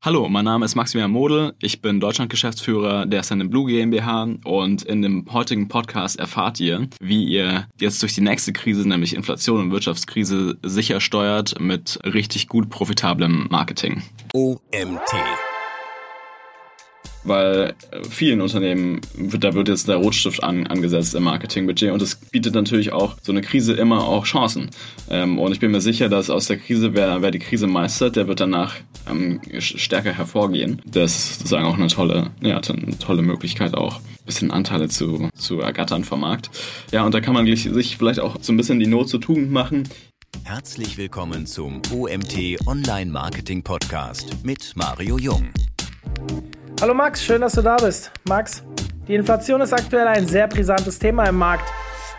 Hallo, mein Name ist Maximilian Model. Ich bin Deutschland-Geschäftsführer der Send Blue GmbH und in dem heutigen Podcast erfahrt ihr, wie ihr jetzt durch die nächste Krise, nämlich Inflation und Wirtschaftskrise, sicher steuert mit richtig gut profitablem Marketing. OMT weil äh, vielen Unternehmen wird, da wird jetzt der Rotstift an, angesetzt im Marketingbudget und es bietet natürlich auch so eine Krise immer auch Chancen. Ähm, und ich bin mir sicher, dass aus der Krise, wer, wer die Krise meistert, der wird danach ähm, stärker hervorgehen. Das ist sozusagen auch eine tolle, ja, eine tolle Möglichkeit auch, ein bisschen Anteile zu, zu ergattern vom Markt. Ja, und da kann man sich vielleicht auch so ein bisschen die Not zur Tugend machen. Herzlich willkommen zum OMT Online Marketing Podcast mit Mario Jung. Hallo Max, schön, dass du da bist. Max, die Inflation ist aktuell ein sehr brisantes Thema im Markt.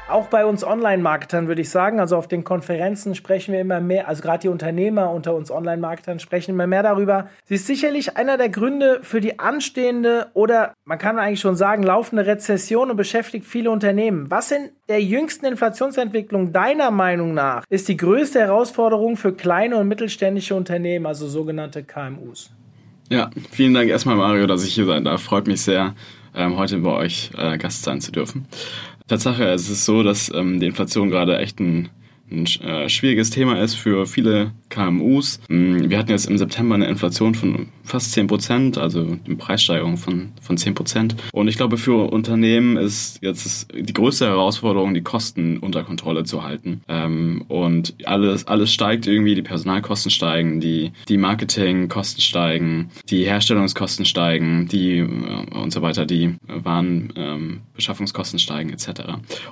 Auch bei uns Online-Marketern würde ich sagen, also auf den Konferenzen sprechen wir immer mehr, also gerade die Unternehmer unter uns Online-Marketern sprechen immer mehr darüber. Sie ist sicherlich einer der Gründe für die anstehende oder man kann eigentlich schon sagen laufende Rezession und beschäftigt viele Unternehmen. Was in der jüngsten Inflationsentwicklung deiner Meinung nach ist die größte Herausforderung für kleine und mittelständische Unternehmen, also sogenannte KMUs? Ja, vielen Dank erstmal, Mario, dass ich hier sein darf. Freut mich sehr, ähm, heute bei euch äh, Gast sein zu dürfen. Tatsache, es ist so, dass ähm, die Inflation gerade echt ein ein äh, schwieriges Thema ist für viele KMUs. Mm, wir hatten jetzt im September eine Inflation von fast 10 Prozent, also eine Preissteigerung von, von 10 Prozent. Und ich glaube, für Unternehmen ist jetzt die größte Herausforderung, die Kosten unter Kontrolle zu halten. Ähm, und alles, alles steigt irgendwie, die Personalkosten steigen, die, die Marketingkosten steigen, die Herstellungskosten steigen, die äh, und so weiter, die Warenbeschaffungskosten ähm, steigen etc.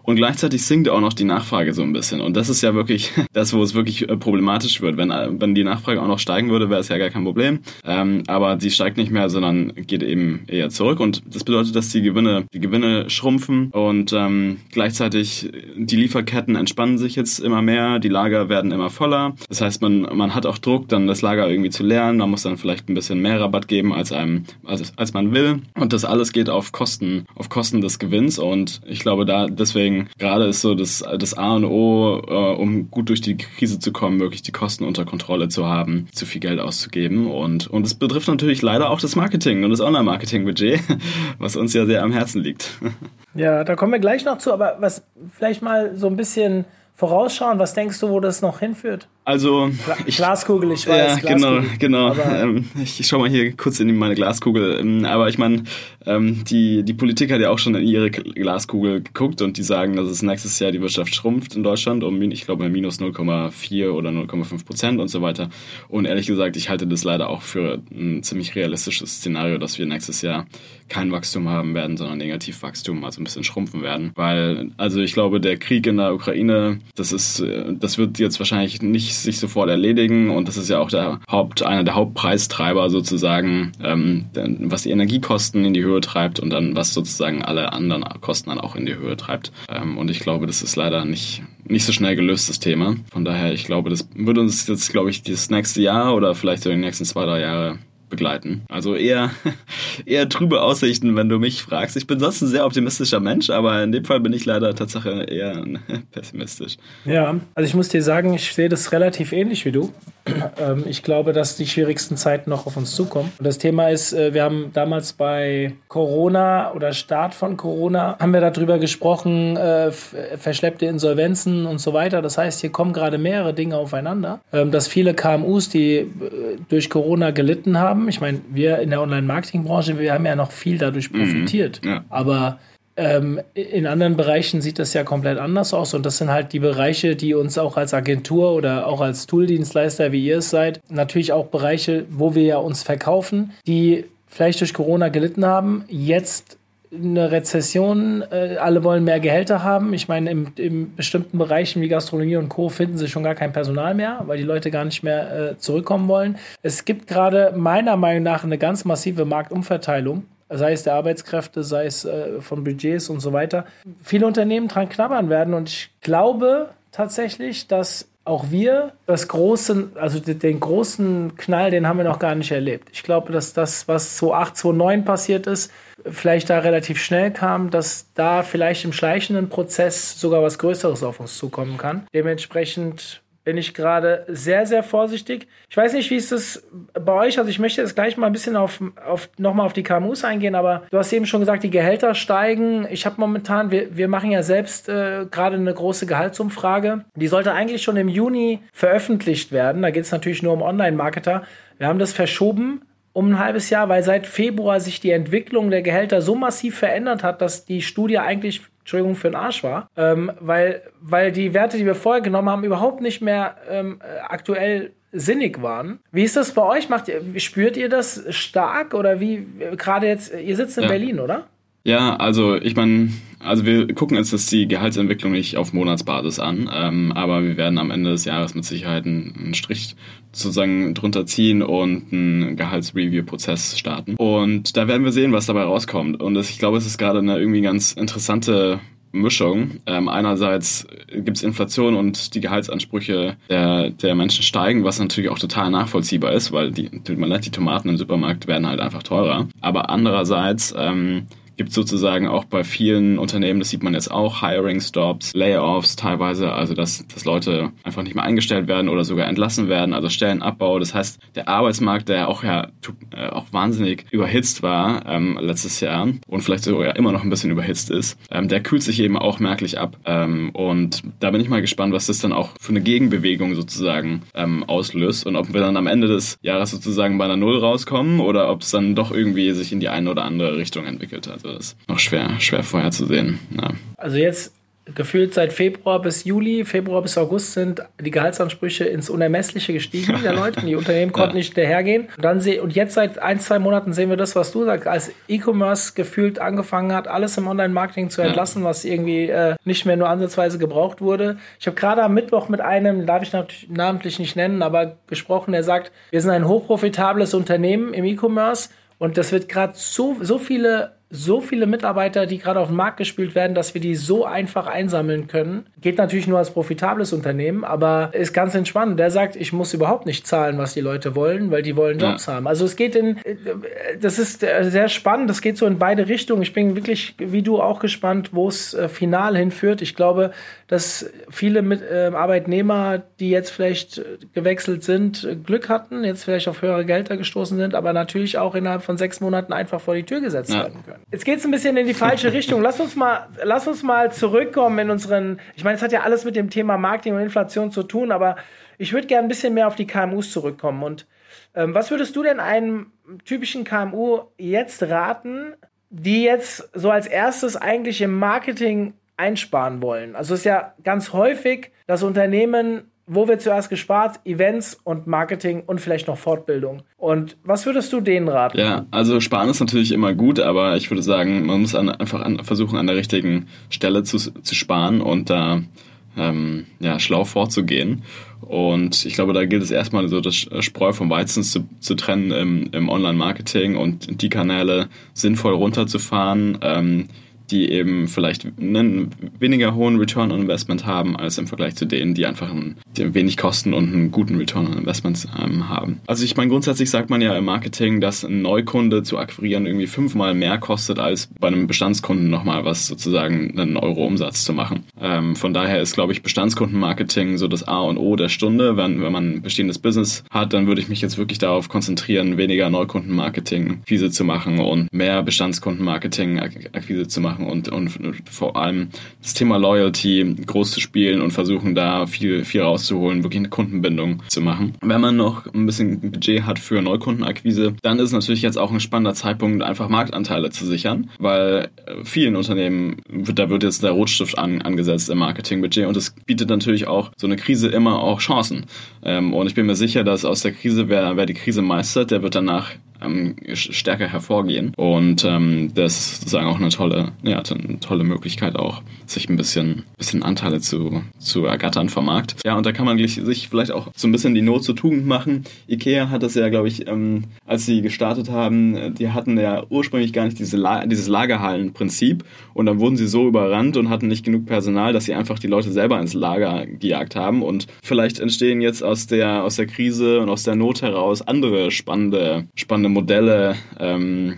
Und gleichzeitig sinkt auch noch die Nachfrage so ein bisschen. Und das ist ja wirklich das, wo es wirklich äh, problematisch wird. Wenn, äh, wenn die Nachfrage auch noch steigen würde, wäre es ja gar kein Problem. Ähm, aber sie steigt nicht mehr, sondern geht eben eher zurück. Und das bedeutet, dass die Gewinne, die Gewinne schrumpfen und ähm, gleichzeitig die Lieferketten entspannen sich jetzt immer mehr, die Lager werden immer voller. Das heißt, man, man hat auch Druck, dann das Lager irgendwie zu leeren. Man muss dann vielleicht ein bisschen mehr Rabatt geben, als einem, als, als man will. Und das alles geht auf Kosten, auf Kosten des Gewinns. Und ich glaube, da deswegen gerade ist so das, das A und O, äh, um gut durch die Krise zu kommen, wirklich die Kosten unter Kontrolle zu haben, zu viel Geld auszugeben. Und, und es betrifft natürlich leider auch das Marketing und das Online-Marketing-Budget, was uns ja sehr am Herzen liegt. Ja, da kommen wir gleich noch zu, aber was vielleicht mal so ein bisschen vorausschauen, was denkst du, wo das noch hinführt? Also ich, Glaskugel, ich weiß. Ja, genau, genau. Ähm, ich schaue mal hier kurz in meine Glaskugel. Ähm, aber ich meine, ähm, die die Politik hat ja auch schon in ihre Glaskugel geguckt und die sagen, dass es nächstes Jahr die Wirtschaft schrumpft in Deutschland um, ich glaube, minus 0,4 oder 0,5 Prozent und so weiter. Und ehrlich gesagt, ich halte das leider auch für ein ziemlich realistisches Szenario, dass wir nächstes Jahr kein Wachstum haben werden, sondern Negativwachstum, also ein bisschen schrumpfen werden. Weil, also ich glaube, der Krieg in der Ukraine, das ist, äh, das wird jetzt wahrscheinlich nicht sich sofort erledigen und das ist ja auch der Haupt, einer der Hauptpreistreiber sozusagen, ähm, was die Energiekosten in die Höhe treibt und dann was sozusagen alle anderen Kosten dann auch in die Höhe treibt. Ähm, und ich glaube, das ist leider nicht, nicht so schnell gelöst, das Thema. Von daher, ich glaube, das wird uns jetzt, glaube ich, das nächste Jahr oder vielleicht so die nächsten zwei, drei Jahre begleiten. Also eher, eher trübe Aussichten, wenn du mich fragst. Ich bin sonst ein sehr optimistischer Mensch, aber in dem Fall bin ich leider tatsächlich eher pessimistisch. Ja, also ich muss dir sagen, ich sehe das relativ ähnlich wie du. Ähm, ich glaube, dass die schwierigsten Zeiten noch auf uns zukommen. Und das Thema ist, äh, wir haben damals bei Corona oder Start von Corona, haben wir darüber gesprochen, äh, verschleppte Insolvenzen und so weiter. Das heißt, hier kommen gerade mehrere Dinge aufeinander, ähm, dass viele KMUs, die äh, durch Corona gelitten haben, haben. Ich meine, wir in der Online-Marketing-Branche, wir haben ja noch viel dadurch mhm. profitiert. Mhm, ja. Aber ähm, in anderen Bereichen sieht das ja komplett anders aus. Und das sind halt die Bereiche, die uns auch als Agentur oder auch als Tooldienstleister, wie ihr es seid, natürlich auch Bereiche, wo wir ja uns verkaufen, die vielleicht durch Corona gelitten haben, jetzt eine Rezession, äh, alle wollen mehr Gehälter haben. Ich meine, in, in bestimmten Bereichen wie Gastronomie und Co. finden sie schon gar kein Personal mehr, weil die Leute gar nicht mehr äh, zurückkommen wollen. Es gibt gerade meiner Meinung nach eine ganz massive Marktumverteilung sei es der Arbeitskräfte, sei es äh, von Budgets und so weiter. Viele Unternehmen dran knabbern werden und ich glaube tatsächlich, dass auch wir das große, also den großen Knall, den haben wir noch gar nicht erlebt. Ich glaube, dass das, was 2008, 2009 passiert ist, vielleicht da relativ schnell kam, dass da vielleicht im schleichenden Prozess sogar was Größeres auf uns zukommen kann. Dementsprechend bin ich gerade sehr, sehr vorsichtig. Ich weiß nicht, wie ist das bei euch? Also ich möchte jetzt gleich mal ein bisschen auf, auf nochmal auf die KMUs eingehen, aber du hast eben schon gesagt, die Gehälter steigen. Ich habe momentan, wir, wir machen ja selbst äh, gerade eine große Gehaltsumfrage. Die sollte eigentlich schon im Juni veröffentlicht werden. Da geht es natürlich nur um Online-Marketer. Wir haben das verschoben um ein halbes Jahr, weil seit Februar sich die Entwicklung der Gehälter so massiv verändert hat, dass die Studie eigentlich Entschuldigung, für den Arsch war, ähm, weil, weil die Werte, die wir vorher genommen haben, überhaupt nicht mehr ähm, aktuell sinnig waren. Wie ist das bei euch? Macht ihr, spürt ihr das stark oder wie, gerade jetzt, ihr sitzt in ja. Berlin, oder? Ja, also ich meine, also wir gucken uns jetzt die Gehaltsentwicklung nicht auf Monatsbasis an, ähm, aber wir werden am Ende des Jahres mit Sicherheit einen, Strich sozusagen drunter ziehen und einen Gehaltsreview-Prozess starten. Und da werden wir sehen, was dabei rauskommt. Und das, ich glaube, es ist gerade eine irgendwie ganz interessante Mischung. Ähm, einerseits gibt es Inflation und die Gehaltsansprüche der, der Menschen steigen, was natürlich auch total nachvollziehbar ist, weil die, die Tomaten im Supermarkt werden halt einfach teurer. Aber andererseits ähm, gibt sozusagen auch bei vielen Unternehmen, das sieht man jetzt auch, Hiring Stops, Layoffs teilweise, also dass, dass Leute einfach nicht mehr eingestellt werden oder sogar entlassen werden, also Stellenabbau. Das heißt, der Arbeitsmarkt, der auch ja äh, auch wahnsinnig überhitzt war ähm, letztes Jahr und vielleicht sogar immer noch ein bisschen überhitzt ist, ähm, der kühlt sich eben auch merklich ab. Ähm, und da bin ich mal gespannt, was das dann auch für eine Gegenbewegung sozusagen ähm, auslöst und ob wir dann am Ende des Jahres sozusagen bei einer Null rauskommen oder ob es dann doch irgendwie sich in die eine oder andere Richtung entwickelt. Also das ist noch schwer, schwer vorherzusehen. Ja. Also jetzt gefühlt seit Februar bis Juli, Februar bis August sind die Gehaltsansprüche ins Unermessliche gestiegen der Leute. Die Unternehmen konnten ja. nicht hinterhergehen. Und, dann und jetzt seit ein, zwei Monaten sehen wir das, was du sagst, als E-Commerce gefühlt angefangen hat, alles im Online-Marketing zu entlassen, ja. was irgendwie äh, nicht mehr nur ansatzweise gebraucht wurde. Ich habe gerade am Mittwoch mit einem, darf ich namentlich nicht nennen, aber gesprochen, der sagt, wir sind ein hochprofitables Unternehmen im E-Commerce und das wird gerade so, so viele so viele Mitarbeiter, die gerade auf den Markt gespielt werden, dass wir die so einfach einsammeln können. Geht natürlich nur als profitables Unternehmen, aber ist ganz entspannt. Der sagt, ich muss überhaupt nicht zahlen, was die Leute wollen, weil die wollen Jobs ja. haben. Also es geht in, das ist sehr spannend. Das geht so in beide Richtungen. Ich bin wirklich, wie du auch gespannt, wo es äh, final hinführt. Ich glaube, dass viele mit, äh, Arbeitnehmer, die jetzt vielleicht gewechselt sind, Glück hatten, jetzt vielleicht auf höhere Gelder gestoßen sind, aber natürlich auch innerhalb von sechs Monaten einfach vor die Tür gesetzt ja. werden können. Jetzt geht es ein bisschen in die falsche Richtung. Lass uns mal, lass uns mal zurückkommen in unseren. Ich meine, es hat ja alles mit dem Thema Marketing und Inflation zu tun, aber ich würde gerne ein bisschen mehr auf die KMUs zurückkommen. Und ähm, was würdest du denn einem typischen KMU jetzt raten, die jetzt so als erstes eigentlich im Marketing einsparen wollen? Also es ist ja ganz häufig, dass Unternehmen wo wird zuerst gespart? Events und Marketing und vielleicht noch Fortbildung. Und was würdest du denen raten? Ja, also sparen ist natürlich immer gut, aber ich würde sagen, man muss an, einfach an, versuchen, an der richtigen Stelle zu, zu sparen und da ähm, ja, schlau vorzugehen. Und ich glaube, da gilt es erstmal so das Spreu vom Weizen zu, zu trennen im, im Online-Marketing und die Kanäle sinnvoll runterzufahren. Ähm, die eben vielleicht einen weniger hohen Return on Investment haben als im Vergleich zu denen, die einfach ein, die wenig kosten und einen guten Return on Investment ähm, haben. Also ich meine, grundsätzlich sagt man ja im Marketing, dass ein Neukunde zu akquirieren irgendwie fünfmal mehr kostet, als bei einem Bestandskunden nochmal was sozusagen einen Euro Umsatz zu machen. Ähm, von daher ist, glaube ich, Bestandskundenmarketing so das A und O der Stunde. Wenn, wenn man ein bestehendes Business hat, dann würde ich mich jetzt wirklich darauf konzentrieren, weniger Neukundenmarketing-Akquise zu machen und mehr Bestandskundenmarketing-Akquise zu machen machen und, und vor allem das Thema Loyalty groß zu spielen und versuchen da viel, viel rauszuholen, wirklich eine Kundenbindung zu machen. Wenn man noch ein bisschen Budget hat für Neukundenakquise, dann ist natürlich jetzt auch ein spannender Zeitpunkt, einfach Marktanteile zu sichern, weil äh, vielen Unternehmen, da wird jetzt der Rotstift an, angesetzt im Marketingbudget und es bietet natürlich auch so eine Krise immer auch Chancen. Ähm, und ich bin mir sicher, dass aus der Krise, wer, wer die Krise meistert, der wird danach ähm, stärker hervorgehen. Und ähm, das ist sozusagen auch eine tolle, ja, eine tolle Möglichkeit auch, sich ein bisschen, bisschen Anteile zu, zu ergattern vom Markt. Ja, und da kann man sich vielleicht auch so ein bisschen die Not zur Tugend machen. Ikea hat das ja, glaube ich, ähm, als sie gestartet haben, die hatten ja ursprünglich gar nicht diese La dieses Lagerhallenprinzip und dann wurden sie so überrannt und hatten nicht genug Personal, dass sie einfach die Leute selber ins Lager gejagt haben und vielleicht entstehen jetzt aus der, aus der Krise und aus der Not heraus andere spannende, spannende verschiedene Modelle, ähm,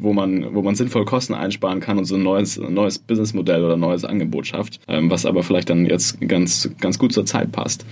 wo, man, wo man sinnvoll Kosten einsparen kann und so ein neues, neues Businessmodell oder neues Angebot schafft, ähm, was aber vielleicht dann jetzt ganz, ganz gut zur Zeit passt.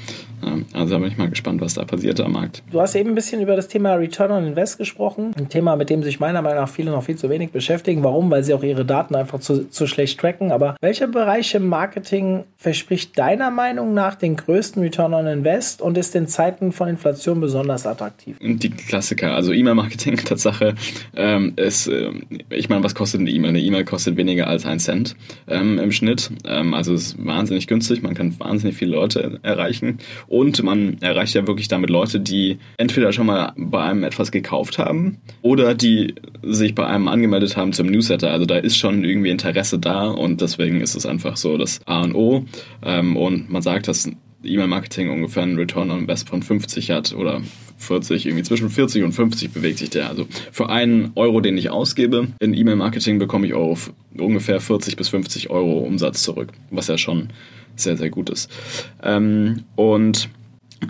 Ähm, also da bin ich mal gespannt, was da passiert am Markt. Du hast eben ein bisschen über das Thema Return on Invest gesprochen. Ein Thema, mit dem sich meiner Meinung nach viele noch viel zu wenig beschäftigen. Warum? Weil sie auch ihre Daten einfach zu, zu schlecht tracken. Aber welcher Bereich im Marketing verspricht deiner Meinung nach den größten Return on Invest und ist in Zeiten von Inflation besonders attraktiv? Die Klassiker, also E-Mail-Marketing, Tatsache, ähm, ist, äh, ich meine, was kostet eine E-Mail? Eine E-Mail kostet weniger als ein Cent ähm, im Schnitt. Ähm, also es ist wahnsinnig günstig, man kann wahnsinnig viele Leute erreichen und man erreicht ja wirklich damit Leute, die entweder schon mal bei einem etwas gekauft haben oder die sich bei einem angemeldet haben zum Newsletter. Also da ist schon irgendwie Interesse da und deswegen ist es einfach so das A und O. Ähm, und man sagt, dass E-Mail-Marketing ungefähr einen Return on Invest von 50 hat oder 40, irgendwie zwischen 40 und 50 bewegt sich der. Also für einen Euro, den ich ausgebe in E-Mail-Marketing, bekomme ich auch ungefähr 40 bis 50 Euro Umsatz zurück, was ja schon sehr, sehr gut ist. Ähm, und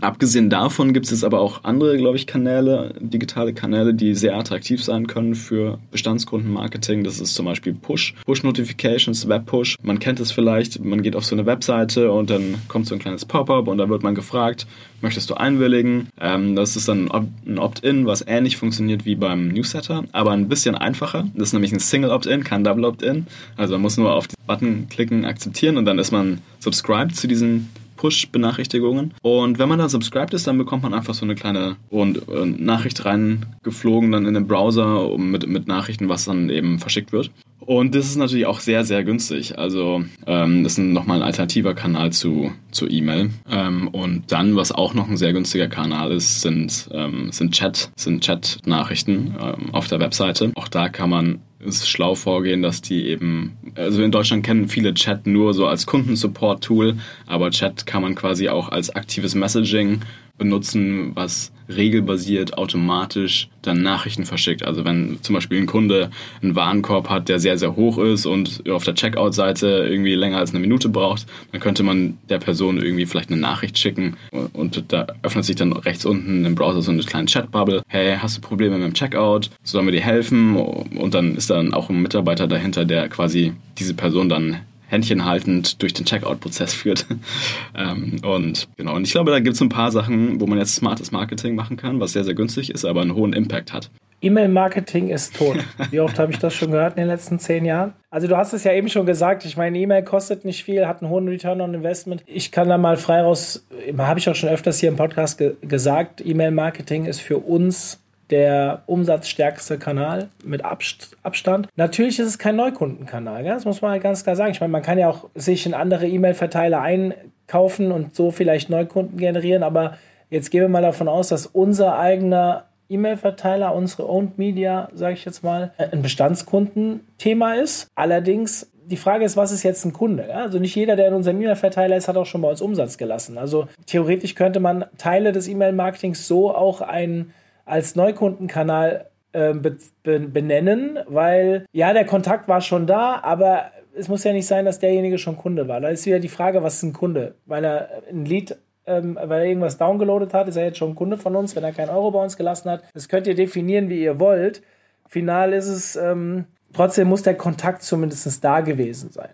Abgesehen davon gibt es aber auch andere, glaube ich, Kanäle, digitale Kanäle, die sehr attraktiv sein können für Bestandskundenmarketing. Das ist zum Beispiel Push, Push-Notifications, Web-Push. Man kennt es vielleicht, man geht auf so eine Webseite und dann kommt so ein kleines Pop-up und da wird man gefragt, möchtest du einwilligen? Ähm, das ist dann ein Opt-in, was ähnlich funktioniert wie beim Newsletter, aber ein bisschen einfacher. Das ist nämlich ein Single Opt-in, kein Double Opt-in. Also man muss nur auf den Button klicken, akzeptieren und dann ist man subscribed zu diesem Push-Benachrichtigungen. Und wenn man dann subscribed ist, dann bekommt man einfach so eine kleine und, äh, Nachricht reingeflogen dann in den Browser mit, mit Nachrichten, was dann eben verschickt wird. Und das ist natürlich auch sehr, sehr günstig. Also ähm, das ist nochmal ein alternativer Kanal zu, zu E-Mail. Ähm, und dann, was auch noch ein sehr günstiger Kanal ist, sind, ähm, sind Chat, sind Chat-Nachrichten ähm, auf der Webseite. Auch da kann man ist schlau vorgehen, dass die eben, also in Deutschland kennen viele Chat nur so als Kundensupport-Tool, aber Chat kann man quasi auch als aktives Messaging benutzen, was regelbasiert automatisch dann Nachrichten verschickt. Also wenn zum Beispiel ein Kunde einen Warenkorb hat, der sehr, sehr hoch ist und auf der Checkout-Seite irgendwie länger als eine Minute braucht, dann könnte man der Person irgendwie vielleicht eine Nachricht schicken und da öffnet sich dann rechts unten im Browser so eine kleine Chatbubble. Hey, hast du Probleme mit dem Checkout? Sollen wir dir helfen? Und dann ist dann auch ein Mitarbeiter dahinter, der quasi diese Person dann Händchen haltend durch den Checkout-Prozess führt. ähm, und genau, und ich glaube, da gibt es ein paar Sachen, wo man jetzt smartes Marketing machen kann, was sehr, sehr günstig ist, aber einen hohen Impact hat. E-Mail-Marketing ist tot. Wie oft habe ich das schon gehört in den letzten zehn Jahren? Also du hast es ja eben schon gesagt, ich meine, E-Mail kostet nicht viel, hat einen hohen Return on Investment. Ich kann da mal frei raus, habe ich auch schon öfters hier im Podcast ge gesagt, E-Mail-Marketing ist für uns der umsatzstärkste Kanal mit Abstand. Natürlich ist es kein Neukundenkanal, das muss man halt ganz klar sagen. Ich meine, man kann ja auch sich in andere E-Mail-Verteiler einkaufen und so vielleicht Neukunden generieren, aber jetzt gehen wir mal davon aus, dass unser eigener E-Mail-Verteiler, unsere Owned Media, sage ich jetzt mal, ein Bestandskundenthema ist. Allerdings die Frage ist, was ist jetzt ein Kunde? Also nicht jeder, der in unserem E-Mail-Verteiler ist, hat auch schon bei uns Umsatz gelassen. Also theoretisch könnte man Teile des E-Mail-Marketings so auch ein als Neukundenkanal äh, be be benennen, weil ja, der Kontakt war schon da, aber es muss ja nicht sein, dass derjenige schon Kunde war. Da ist wieder die Frage, was ist ein Kunde? Weil er ein Lied, ähm, weil er irgendwas downgeloadet hat, ist er jetzt schon Kunde von uns, wenn er keinen Euro bei uns gelassen hat. Das könnt ihr definieren, wie ihr wollt. Final ist es, ähm, trotzdem muss der Kontakt zumindest da gewesen sein.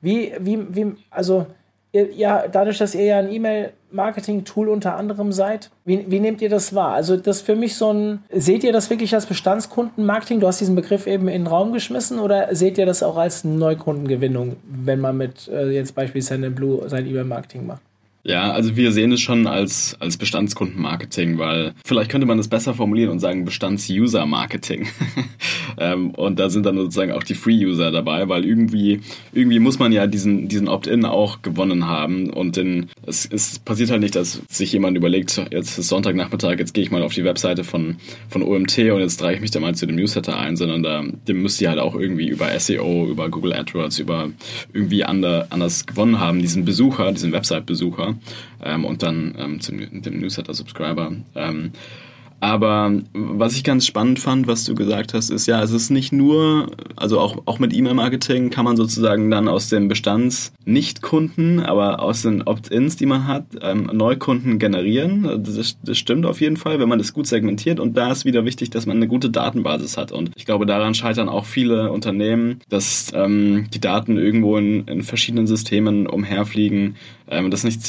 Wie, wie, wie, also ja, dadurch, dass ihr ja ein E-Mail-Marketing-Tool unter anderem seid, wie, wie nehmt ihr das wahr? Also, das für mich so ein, seht ihr das wirklich als Bestandskundenmarketing? Du hast diesen Begriff eben in den Raum geschmissen oder seht ihr das auch als Neukundengewinnung, wenn man mit äh, jetzt beispielsweise Blue sein E-Mail-Marketing macht? Ja, also wir sehen es schon als, als Bestandskundenmarketing, weil vielleicht könnte man das besser formulieren und sagen Bestands-User-Marketing. ähm, und da sind dann sozusagen auch die Free-User dabei, weil irgendwie, irgendwie muss man ja diesen, diesen Opt-in auch gewonnen haben. Und in, es, es passiert halt nicht, dass sich jemand überlegt, jetzt ist Sonntagnachmittag, jetzt gehe ich mal auf die Webseite von, von OMT und jetzt trage ich mich da mal zu dem Newsletter ein, sondern da, dem müsst ihr halt auch irgendwie über SEO, über Google AdWords, über irgendwie ander, anders gewonnen haben, diesen Besucher, diesen Website-Besucher ähm, und dann ähm, zum dem Newsletter-Subscriber. Ähm, Aber was ich ganz spannend fand, was du gesagt hast, ist ja, es ist nicht nur, also auch, auch mit E-Mail-Marketing kann man sozusagen dann aus den Bestands Nicht-Kunden, aber aus den Opt-ins, die man hat, ähm, Neukunden generieren. Das, das stimmt auf jeden Fall, wenn man das gut segmentiert. Und da ist wieder wichtig, dass man eine gute Datenbasis hat. Und ich glaube, daran scheitern auch viele Unternehmen, dass ähm, die Daten irgendwo in, in verschiedenen Systemen umherfliegen, ähm, das nicht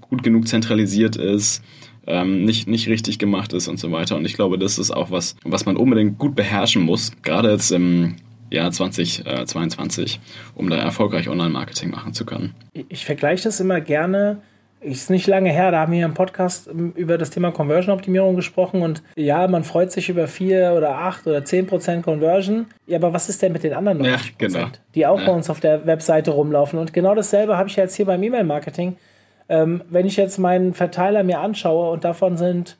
gut genug zentralisiert ist ähm, nicht, nicht richtig gemacht ist und so weiter. Und ich glaube, das ist auch was, was man unbedingt gut beherrschen muss, gerade jetzt im Jahr 2022, um da erfolgreich Online-Marketing machen zu können. Ich, ich vergleiche das immer gerne ist nicht lange her, da haben wir im Podcast ähm, über das Thema Conversion-Optimierung gesprochen und ja, man freut sich über 4 oder 8 oder 10 Prozent Conversion. Ja, aber was ist denn mit den anderen 90 ja, genau. die auch ja. bei uns auf der Webseite rumlaufen? Und genau dasselbe habe ich jetzt hier beim E-Mail-Marketing. Ähm, wenn ich jetzt meinen Verteiler mir anschaue und davon sind,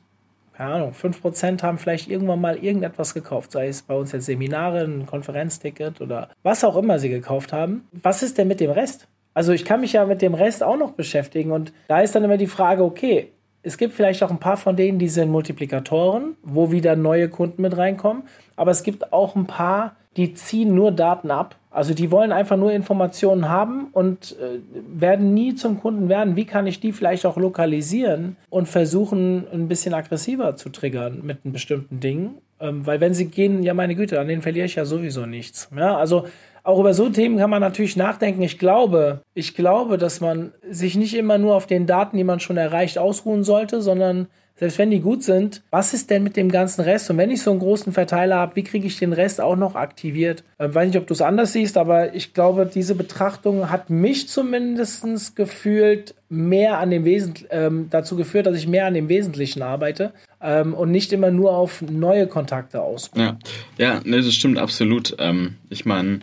keine Ahnung, 5% haben vielleicht irgendwann mal irgendetwas gekauft, sei es bei uns jetzt Seminare, ein Konferenzticket oder was auch immer sie gekauft haben. Was ist denn mit dem Rest? Also ich kann mich ja mit dem Rest auch noch beschäftigen und da ist dann immer die Frage, okay, es gibt vielleicht auch ein paar von denen, die sind Multiplikatoren, wo wieder neue Kunden mit reinkommen, aber es gibt auch ein paar, die ziehen nur Daten ab also die wollen einfach nur Informationen haben und äh, werden nie zum Kunden werden. Wie kann ich die vielleicht auch lokalisieren und versuchen, ein bisschen aggressiver zu triggern mit einem bestimmten Ding? Ähm, weil wenn sie gehen, ja meine Güte, an denen verliere ich ja sowieso nichts. Ja, also auch über so Themen kann man natürlich nachdenken. Ich glaube, ich glaube, dass man sich nicht immer nur auf den Daten, die man schon erreicht, ausruhen sollte, sondern selbst wenn die gut sind, was ist denn mit dem ganzen Rest? Und wenn ich so einen großen Verteiler habe, wie kriege ich den Rest auch noch aktiviert? Ähm, weiß nicht, ob du es anders siehst, aber ich glaube, diese Betrachtung hat mich zumindest gefühlt mehr an dem Wesentlichen, ähm, dazu geführt, dass ich mehr an dem Wesentlichen arbeite ähm, und nicht immer nur auf neue Kontakte ausbaue. Ja, ja nee, das stimmt absolut. Ähm, ich meine,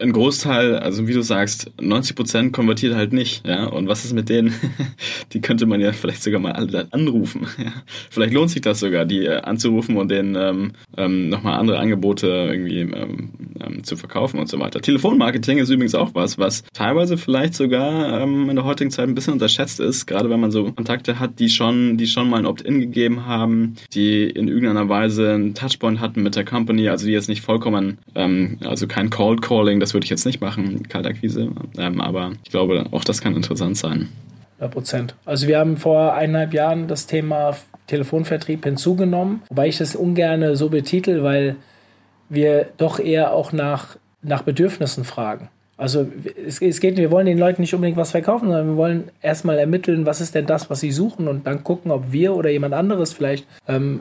ein Großteil, also wie du sagst, 90 Prozent konvertiert halt nicht, ja. Und was ist mit denen? die könnte man ja vielleicht sogar mal alle anrufen. Ja? Vielleicht lohnt sich das sogar, die äh, anzurufen und denen ähm, ähm, nochmal andere Angebote irgendwie ähm, ähm, zu verkaufen und so weiter. Telefonmarketing ist übrigens auch was, was teilweise vielleicht sogar ähm, in der heutigen Zeit ein bisschen unterschätzt ist, gerade wenn man so Kontakte hat, die schon, die schon mal ein Opt-in gegeben haben, die in irgendeiner Weise einen Touchpoint hatten mit der Company, also die jetzt nicht vollkommen, ähm, also kein Cold Call Calling, das würde ich jetzt nicht machen, Kaltakquise, ähm, aber ich glaube, auch das kann interessant sein. 100 Prozent. Also wir haben vor eineinhalb Jahren das Thema Telefonvertrieb hinzugenommen, wobei ich das ungern so betitel, weil wir doch eher auch nach, nach Bedürfnissen fragen. Also es, es, geht, wir wollen den Leuten nicht unbedingt was verkaufen, sondern wir wollen erstmal ermitteln, was ist denn das, was sie suchen und dann gucken, ob wir oder jemand anderes vielleicht ähm,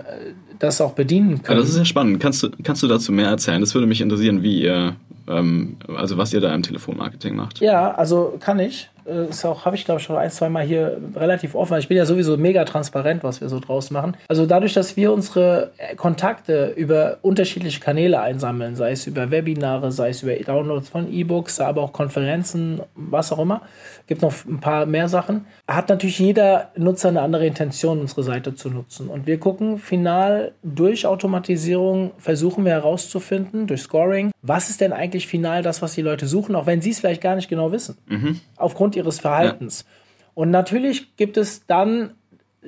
das auch bedienen können. Ja, das ist ja spannend. Kannst du, kannst du dazu mehr erzählen? Das würde mich interessieren, wie ihr, ähm, also was ihr da im Telefonmarketing macht. Ja, also kann ich. Äh, ist auch, habe ich glaube ich schon ein, zwei Mal hier relativ offen. Ich bin ja sowieso mega transparent, was wir so draus machen. Also dadurch, dass wir unsere äh, Kontakte über unterschiedliche Kanäle einsammeln, sei es über Webinare, sei es über Downloads von E-Books, aber auch Konferenzen, was auch immer, gibt noch ein paar mehr Sachen, hat natürlich jeder Nutzer eine andere Intention, unsere Seite zu nutzen. Und wir gucken final durch Automatisierung, versuchen wir herauszufinden, durch Scoring, was ist denn eigentlich final das, was die Leute suchen, auch wenn sie es vielleicht gar nicht genau wissen. Mhm. Aufgrund ihres Verhaltens. Ja. Und natürlich gibt es dann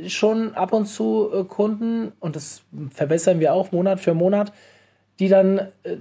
schon ab und zu äh, Kunden, und das verbessern wir auch Monat für Monat, die dann äh,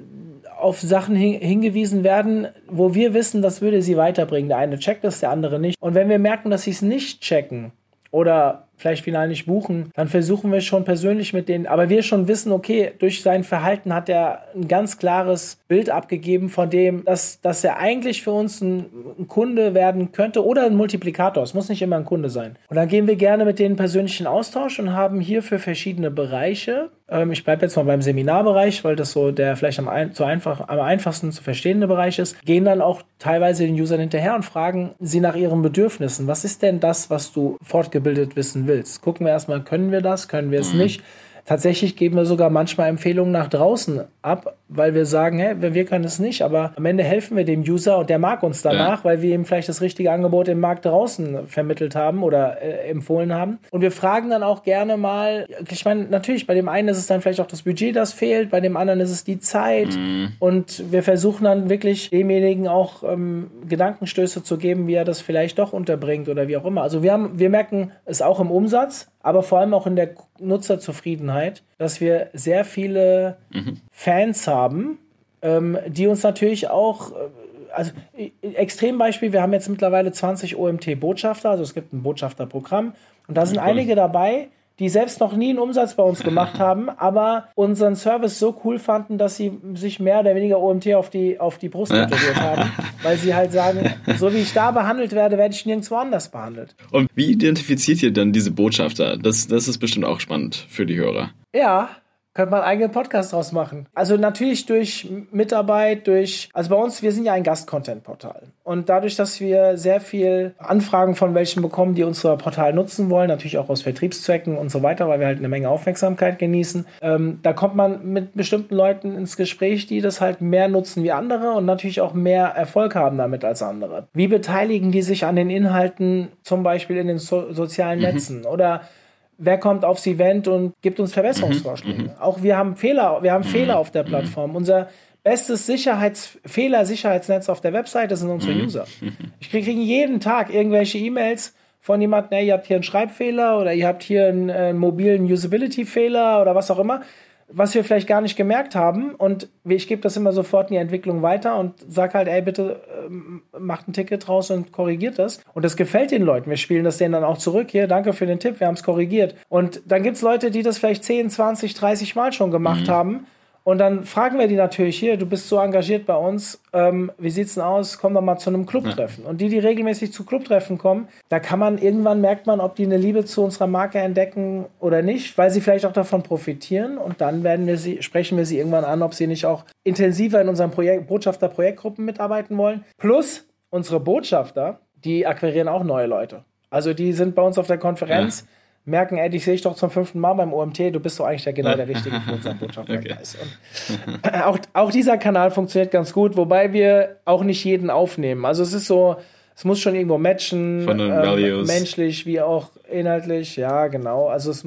auf Sachen hin hingewiesen werden, wo wir wissen, das würde sie weiterbringen. Der eine checkt es, der andere nicht. Und wenn wir merken, dass sie es nicht checken oder vielleicht final nicht buchen, dann versuchen wir schon persönlich mit denen, aber wir schon wissen, okay, durch sein Verhalten hat er ein ganz klares Bild abgegeben von dem, dass, dass er eigentlich für uns ein, ein Kunde werden könnte oder ein Multiplikator. Es muss nicht immer ein Kunde sein. Und dann gehen wir gerne mit denen persönlichen Austausch und haben hier für verschiedene Bereiche, ähm, ich bleibe jetzt mal beim Seminarbereich, weil das so der vielleicht am, ein, zu einfach, am einfachsten zu verstehende Bereich ist, gehen dann auch teilweise den Usern hinterher und fragen sie nach ihren Bedürfnissen. Was ist denn das, was du fortgebildet wissen willst. Gucken wir erstmal, können wir das, können wir es mhm. nicht. Tatsächlich geben wir sogar manchmal Empfehlungen nach draußen ab, weil wir sagen, hey, wir können es nicht, aber am Ende helfen wir dem User und der mag uns danach, ja. weil wir ihm vielleicht das richtige Angebot im Markt draußen vermittelt haben oder äh, empfohlen haben. Und wir fragen dann auch gerne mal, ich meine, natürlich, bei dem einen ist es dann vielleicht auch das Budget, das fehlt, bei dem anderen ist es die Zeit mhm. und wir versuchen dann wirklich demjenigen auch ähm, Gedankenstöße zu geben, wie er das vielleicht doch unterbringt oder wie auch immer. Also wir haben, wir merken es auch im Umsatz, aber vor allem auch in der Nutzerzufriedenheit, dass wir sehr viele mhm. Fans haben, ähm, die uns natürlich auch, äh, also Extrembeispiel, wir haben jetzt mittlerweile 20 OMT-Botschafter, also es gibt ein Botschafterprogramm und da sind cool. einige dabei, die selbst noch nie einen Umsatz bei uns gemacht haben, aber unseren Service so cool fanden, dass sie sich mehr oder weniger OMT auf die, auf die Brust tätowiert haben, weil sie halt sagen, so wie ich da behandelt werde, werde ich nirgendwo anders behandelt. Und wie identifiziert ihr dann diese Botschafter? Das, das ist bestimmt auch spannend für die Hörer. Ja, könnte man einen eigenen Podcast draus machen. Also natürlich durch Mitarbeit, durch, also bei uns, wir sind ja ein Gast-Content-Portal. Und dadurch, dass wir sehr viel Anfragen von welchen bekommen, die unser Portal nutzen wollen, natürlich auch aus Vertriebszwecken und so weiter, weil wir halt eine Menge Aufmerksamkeit genießen, ähm, da kommt man mit bestimmten Leuten ins Gespräch, die das halt mehr nutzen wie andere und natürlich auch mehr Erfolg haben damit als andere. Wie beteiligen die sich an den Inhalten, zum Beispiel in den so sozialen mhm. Netzen? Mhm. Oder wer kommt aufs Event und gibt uns Verbesserungsvorschläge. Mhm. Auch wir haben Fehler, wir haben mhm. Fehler auf der mhm. Plattform. Unser bestes Sicherheits Fehler Sicherheitsnetz auf der Webseite sind unsere mhm. User. Ich kriege jeden Tag irgendwelche E-Mails von jemandem, hey, ihr habt hier einen Schreibfehler oder ihr habt hier einen, äh, einen mobilen Usability-Fehler oder was auch immer was wir vielleicht gar nicht gemerkt haben. Und ich gebe das immer sofort in die Entwicklung weiter und sage halt, ey, bitte ähm, macht ein Ticket raus und korrigiert das. Und das gefällt den Leuten. Wir spielen das denen dann auch zurück. Hier, danke für den Tipp, wir haben es korrigiert. Und dann gibt es Leute, die das vielleicht 10, 20, 30 Mal schon gemacht mhm. haben und dann fragen wir die natürlich hier, du bist so engagiert bei uns, ähm, wie sieht's denn aus? Komm doch mal zu einem Clubtreffen. Ja. Und die, die regelmäßig zu Clubtreffen kommen, da kann man irgendwann merkt man, ob die eine Liebe zu unserer Marke entdecken oder nicht, weil sie vielleicht auch davon profitieren. Und dann werden wir sie, sprechen wir sie irgendwann an, ob sie nicht auch intensiver in unseren Projekt, Botschafter-Projektgruppen mitarbeiten wollen. Plus unsere Botschafter, die akquirieren auch neue Leute. Also die sind bei uns auf der Konferenz. Ja merken, ey, dich sehe ich doch zum fünften Mal beim OMT, du bist doch eigentlich der, genau der Richtige für unseren Botschafterkreis. Okay. Auch, auch dieser Kanal funktioniert ganz gut, wobei wir auch nicht jeden aufnehmen. Also es ist so, es muss schon irgendwo matchen, ähm, menschlich wie auch inhaltlich, ja, genau. Also es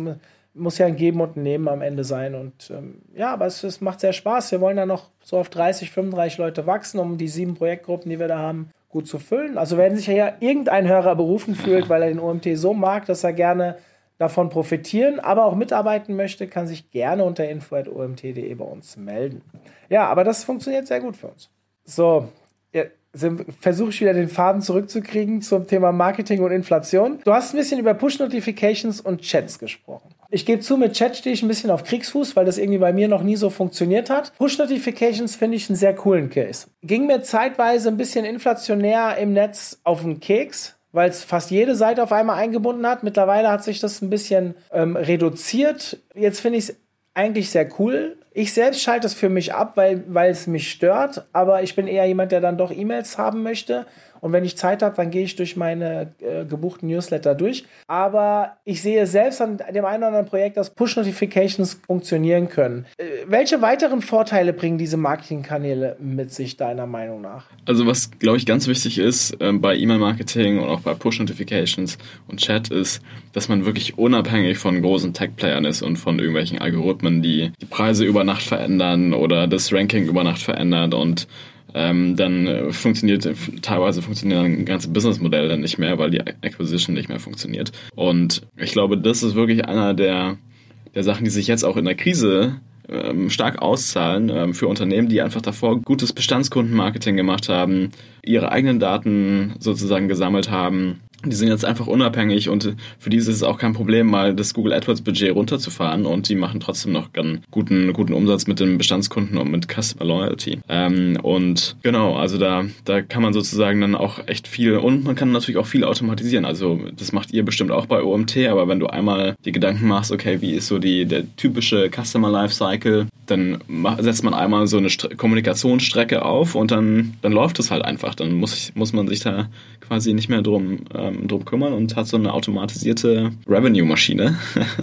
muss ja ein Geben und ein Nehmen am Ende sein. Und ähm, ja, aber es, es macht sehr Spaß. Wir wollen da noch so auf 30, 35 Leute wachsen, um die sieben Projektgruppen, die wir da haben, gut zu füllen. Also wenn sich ja irgendein Hörer berufen fühlt, weil er den OMT so mag, dass er gerne davon profitieren, aber auch mitarbeiten möchte, kann sich gerne unter info.omt.de bei uns melden. Ja, aber das funktioniert sehr gut für uns. So, versuche ich wieder den Faden zurückzukriegen zum Thema Marketing und Inflation. Du hast ein bisschen über Push-Notifications und Chats gesprochen. Ich gebe zu, mit Chat stehe ich ein bisschen auf Kriegsfuß, weil das irgendwie bei mir noch nie so funktioniert hat. Push-Notifications finde ich einen sehr coolen Case. Ging mir zeitweise ein bisschen inflationär im Netz auf den Keks, weil es fast jede Seite auf einmal eingebunden hat. Mittlerweile hat sich das ein bisschen ähm, reduziert. Jetzt finde ich es eigentlich sehr cool. Ich selbst schalte es für mich ab, weil, weil es mich stört, aber ich bin eher jemand, der dann doch E-Mails haben möchte und wenn ich Zeit habe, dann gehe ich durch meine äh, gebuchten Newsletter durch. Aber ich sehe selbst an dem einen oder anderen Projekt, dass Push-Notifications funktionieren können. Äh, welche weiteren Vorteile bringen diese Marketingkanäle mit sich, deiner Meinung nach? Also, was, glaube ich, ganz wichtig ist äh, bei E-Mail-Marketing und auch bei Push-Notifications und Chat ist, dass man wirklich unabhängig von großen Tech-Playern ist und von irgendwelchen Algorithmen, die die Preise über Nacht verändern oder das Ranking über Nacht verändert und ähm, dann äh, funktioniert, teilweise funktionieren ganze Businessmodelle dann nicht mehr, weil die Acquisition nicht mehr funktioniert. Und ich glaube, das ist wirklich einer der, der Sachen, die sich jetzt auch in der Krise ähm, stark auszahlen ähm, für Unternehmen, die einfach davor gutes Bestandskundenmarketing gemacht haben, ihre eigenen Daten sozusagen gesammelt haben die sind jetzt einfach unabhängig und für die ist es auch kein Problem, mal das Google AdWords Budget runterzufahren und die machen trotzdem noch einen guten, guten Umsatz mit den Bestandskunden und mit Customer Loyalty. Ähm, und genau, also da, da kann man sozusagen dann auch echt viel und man kann natürlich auch viel automatisieren. Also das macht ihr bestimmt auch bei OMT, aber wenn du einmal die Gedanken machst, okay, wie ist so die, der typische Customer Lifecycle, dann setzt man einmal so eine St Kommunikationsstrecke auf und dann, dann läuft es halt einfach. Dann muss, ich, muss man sich da quasi nicht mehr drum, ähm, drum kümmern und hat so eine automatisierte Revenue-Maschine,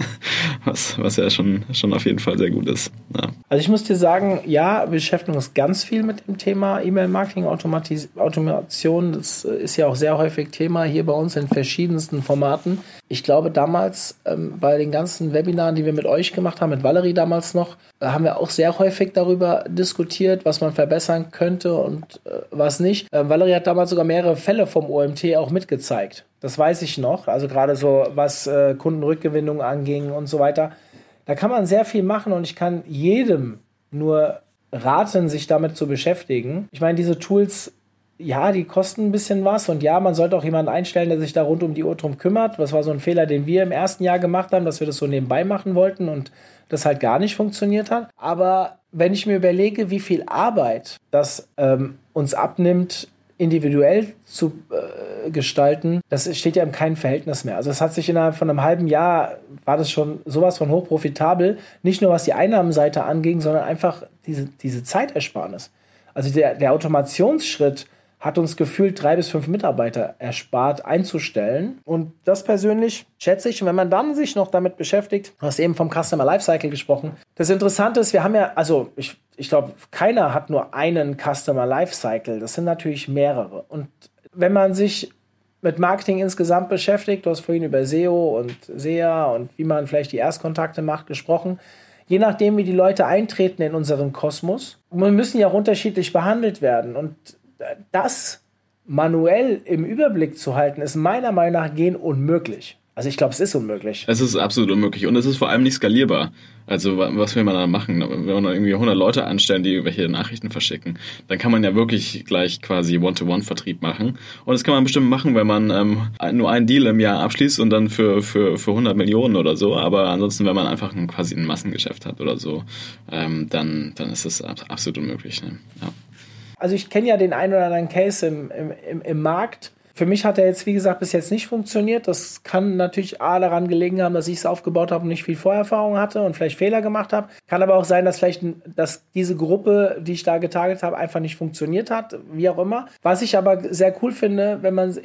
was, was ja schon, schon auf jeden Fall sehr gut ist. Ja. Also ich muss dir sagen, ja, wir beschäftigen uns ganz viel mit dem Thema E-Mail-Marketing, Automation. Das ist ja auch sehr häufig Thema hier bei uns in verschiedensten Formaten. Ich glaube, damals ähm, bei den ganzen Webinaren, die wir mit euch gemacht haben, mit Valerie damals noch, äh, haben wir auch sehr häufig darüber diskutiert, was man verbessern könnte und äh, was nicht. Äh, Valerie hat damals sogar mehrere Fälle vom OMT auch mitgezeigt. Das weiß ich noch. Also gerade so, was äh, Kundenrückgewinnung anging und so weiter. Da kann man sehr viel machen und ich kann jedem nur raten, sich damit zu beschäftigen. Ich meine, diese Tools ja, die kosten ein bisschen was und ja, man sollte auch jemanden einstellen, der sich da rund um die Uhr drum kümmert. Das war so ein Fehler, den wir im ersten Jahr gemacht haben, dass wir das so nebenbei machen wollten und das halt gar nicht funktioniert hat. Aber wenn ich mir überlege, wie viel Arbeit das ähm, uns abnimmt, individuell zu äh, gestalten, das steht ja im keinem Verhältnis mehr. Also es hat sich innerhalb von einem halben Jahr, war das schon sowas von hochprofitabel, nicht nur was die Einnahmenseite anging, sondern einfach diese, diese Zeitersparnis. Also der, der Automationsschritt, hat uns gefühlt drei bis fünf Mitarbeiter erspart einzustellen. Und das persönlich schätze ich. Und wenn man dann sich noch damit beschäftigt, du hast eben vom Customer Lifecycle gesprochen. Das Interessante ist, wir haben ja, also ich, ich glaube, keiner hat nur einen Customer Lifecycle. Das sind natürlich mehrere. Und wenn man sich mit Marketing insgesamt beschäftigt, du hast vorhin über SEO und SEA und wie man vielleicht die Erstkontakte macht gesprochen, je nachdem, wie die Leute eintreten in unseren Kosmos, müssen ja auch unterschiedlich behandelt werden. Und das manuell im Überblick zu halten, ist meiner Meinung nach gehen unmöglich. Also ich glaube, es ist unmöglich. Es ist absolut unmöglich und es ist vor allem nicht skalierbar. Also was will man da machen? Wenn man irgendwie 100 Leute anstellen, die irgendwelche Nachrichten verschicken, dann kann man ja wirklich gleich quasi One-to-One-Vertrieb machen. Und das kann man bestimmt machen, wenn man ähm, nur einen Deal im Jahr abschließt und dann für, für, für 100 Millionen oder so. Aber ansonsten, wenn man einfach ein, quasi ein Massengeschäft hat oder so, ähm, dann, dann ist das absolut unmöglich. Ne? Ja. Also ich kenne ja den einen oder anderen Case im, im, im, Markt. Für mich hat er jetzt, wie gesagt, bis jetzt nicht funktioniert. Das kann natürlich A daran gelegen haben, dass ich es aufgebaut habe und nicht viel Vorerfahrung hatte und vielleicht Fehler gemacht habe. Kann aber auch sein, dass vielleicht dass diese Gruppe, die ich da getarget habe, einfach nicht funktioniert hat, wie auch immer. Was ich aber sehr cool finde, wenn man,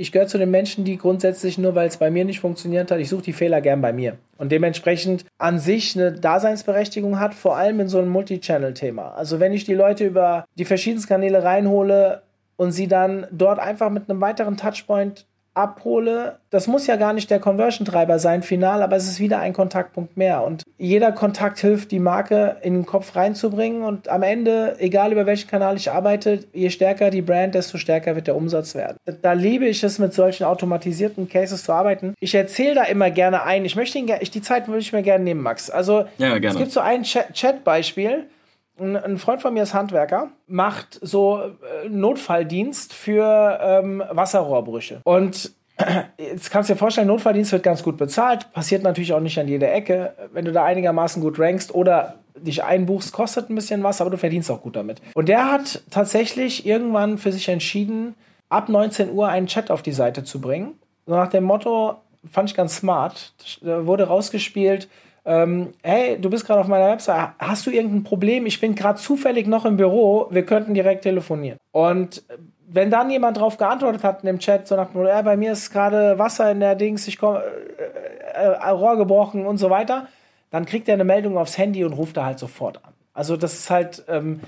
ich gehöre zu den Menschen, die grundsätzlich nur, weil es bei mir nicht funktioniert hat, ich suche die Fehler gern bei mir. Und dementsprechend an sich eine Daseinsberechtigung hat, vor allem in so einem Multi-Channel-Thema. Also wenn ich die Leute über die verschiedensten Kanäle reinhole und sie dann dort einfach mit einem weiteren Touchpoint abhole, das muss ja gar nicht der Conversion-Treiber sein, final, aber es ist wieder ein Kontaktpunkt mehr. Und jeder Kontakt hilft, die Marke in den Kopf reinzubringen. Und am Ende, egal über welchen Kanal ich arbeite, je stärker die Brand, desto stärker wird der Umsatz werden. Da liebe ich es, mit solchen automatisierten Cases zu arbeiten. Ich erzähle da immer gerne ein. Ich möchte ihn, ich, die Zeit würde ich mir gerne nehmen, Max. Also, ja, es gibt so ein Chat-Beispiel. Ein Freund von mir ist Handwerker, macht so äh, Notfalldienst für ähm, Wasserrohrbrüche. Und jetzt kannst du dir vorstellen, Notfalldienst wird ganz gut bezahlt, passiert natürlich auch nicht an jeder Ecke. Wenn du da einigermaßen gut rankst oder dich einbuchst, kostet ein bisschen was, aber du verdienst auch gut damit. Und der hat tatsächlich irgendwann für sich entschieden, ab 19 Uhr einen Chat auf die Seite zu bringen. So nach dem Motto, fand ich ganz smart, wurde rausgespielt, ähm, hey, du bist gerade auf meiner Website, hast du irgendein Problem? Ich bin gerade zufällig noch im Büro, wir könnten direkt telefonieren. Und wenn dann jemand darauf geantwortet hat in dem Chat, so nach dem ja, bei mir ist gerade Wasser in der Dings, ich komme, äh, äh, Rohr gebrochen und so weiter, dann kriegt er eine Meldung aufs Handy und ruft da halt sofort an. Also das ist halt, ähm,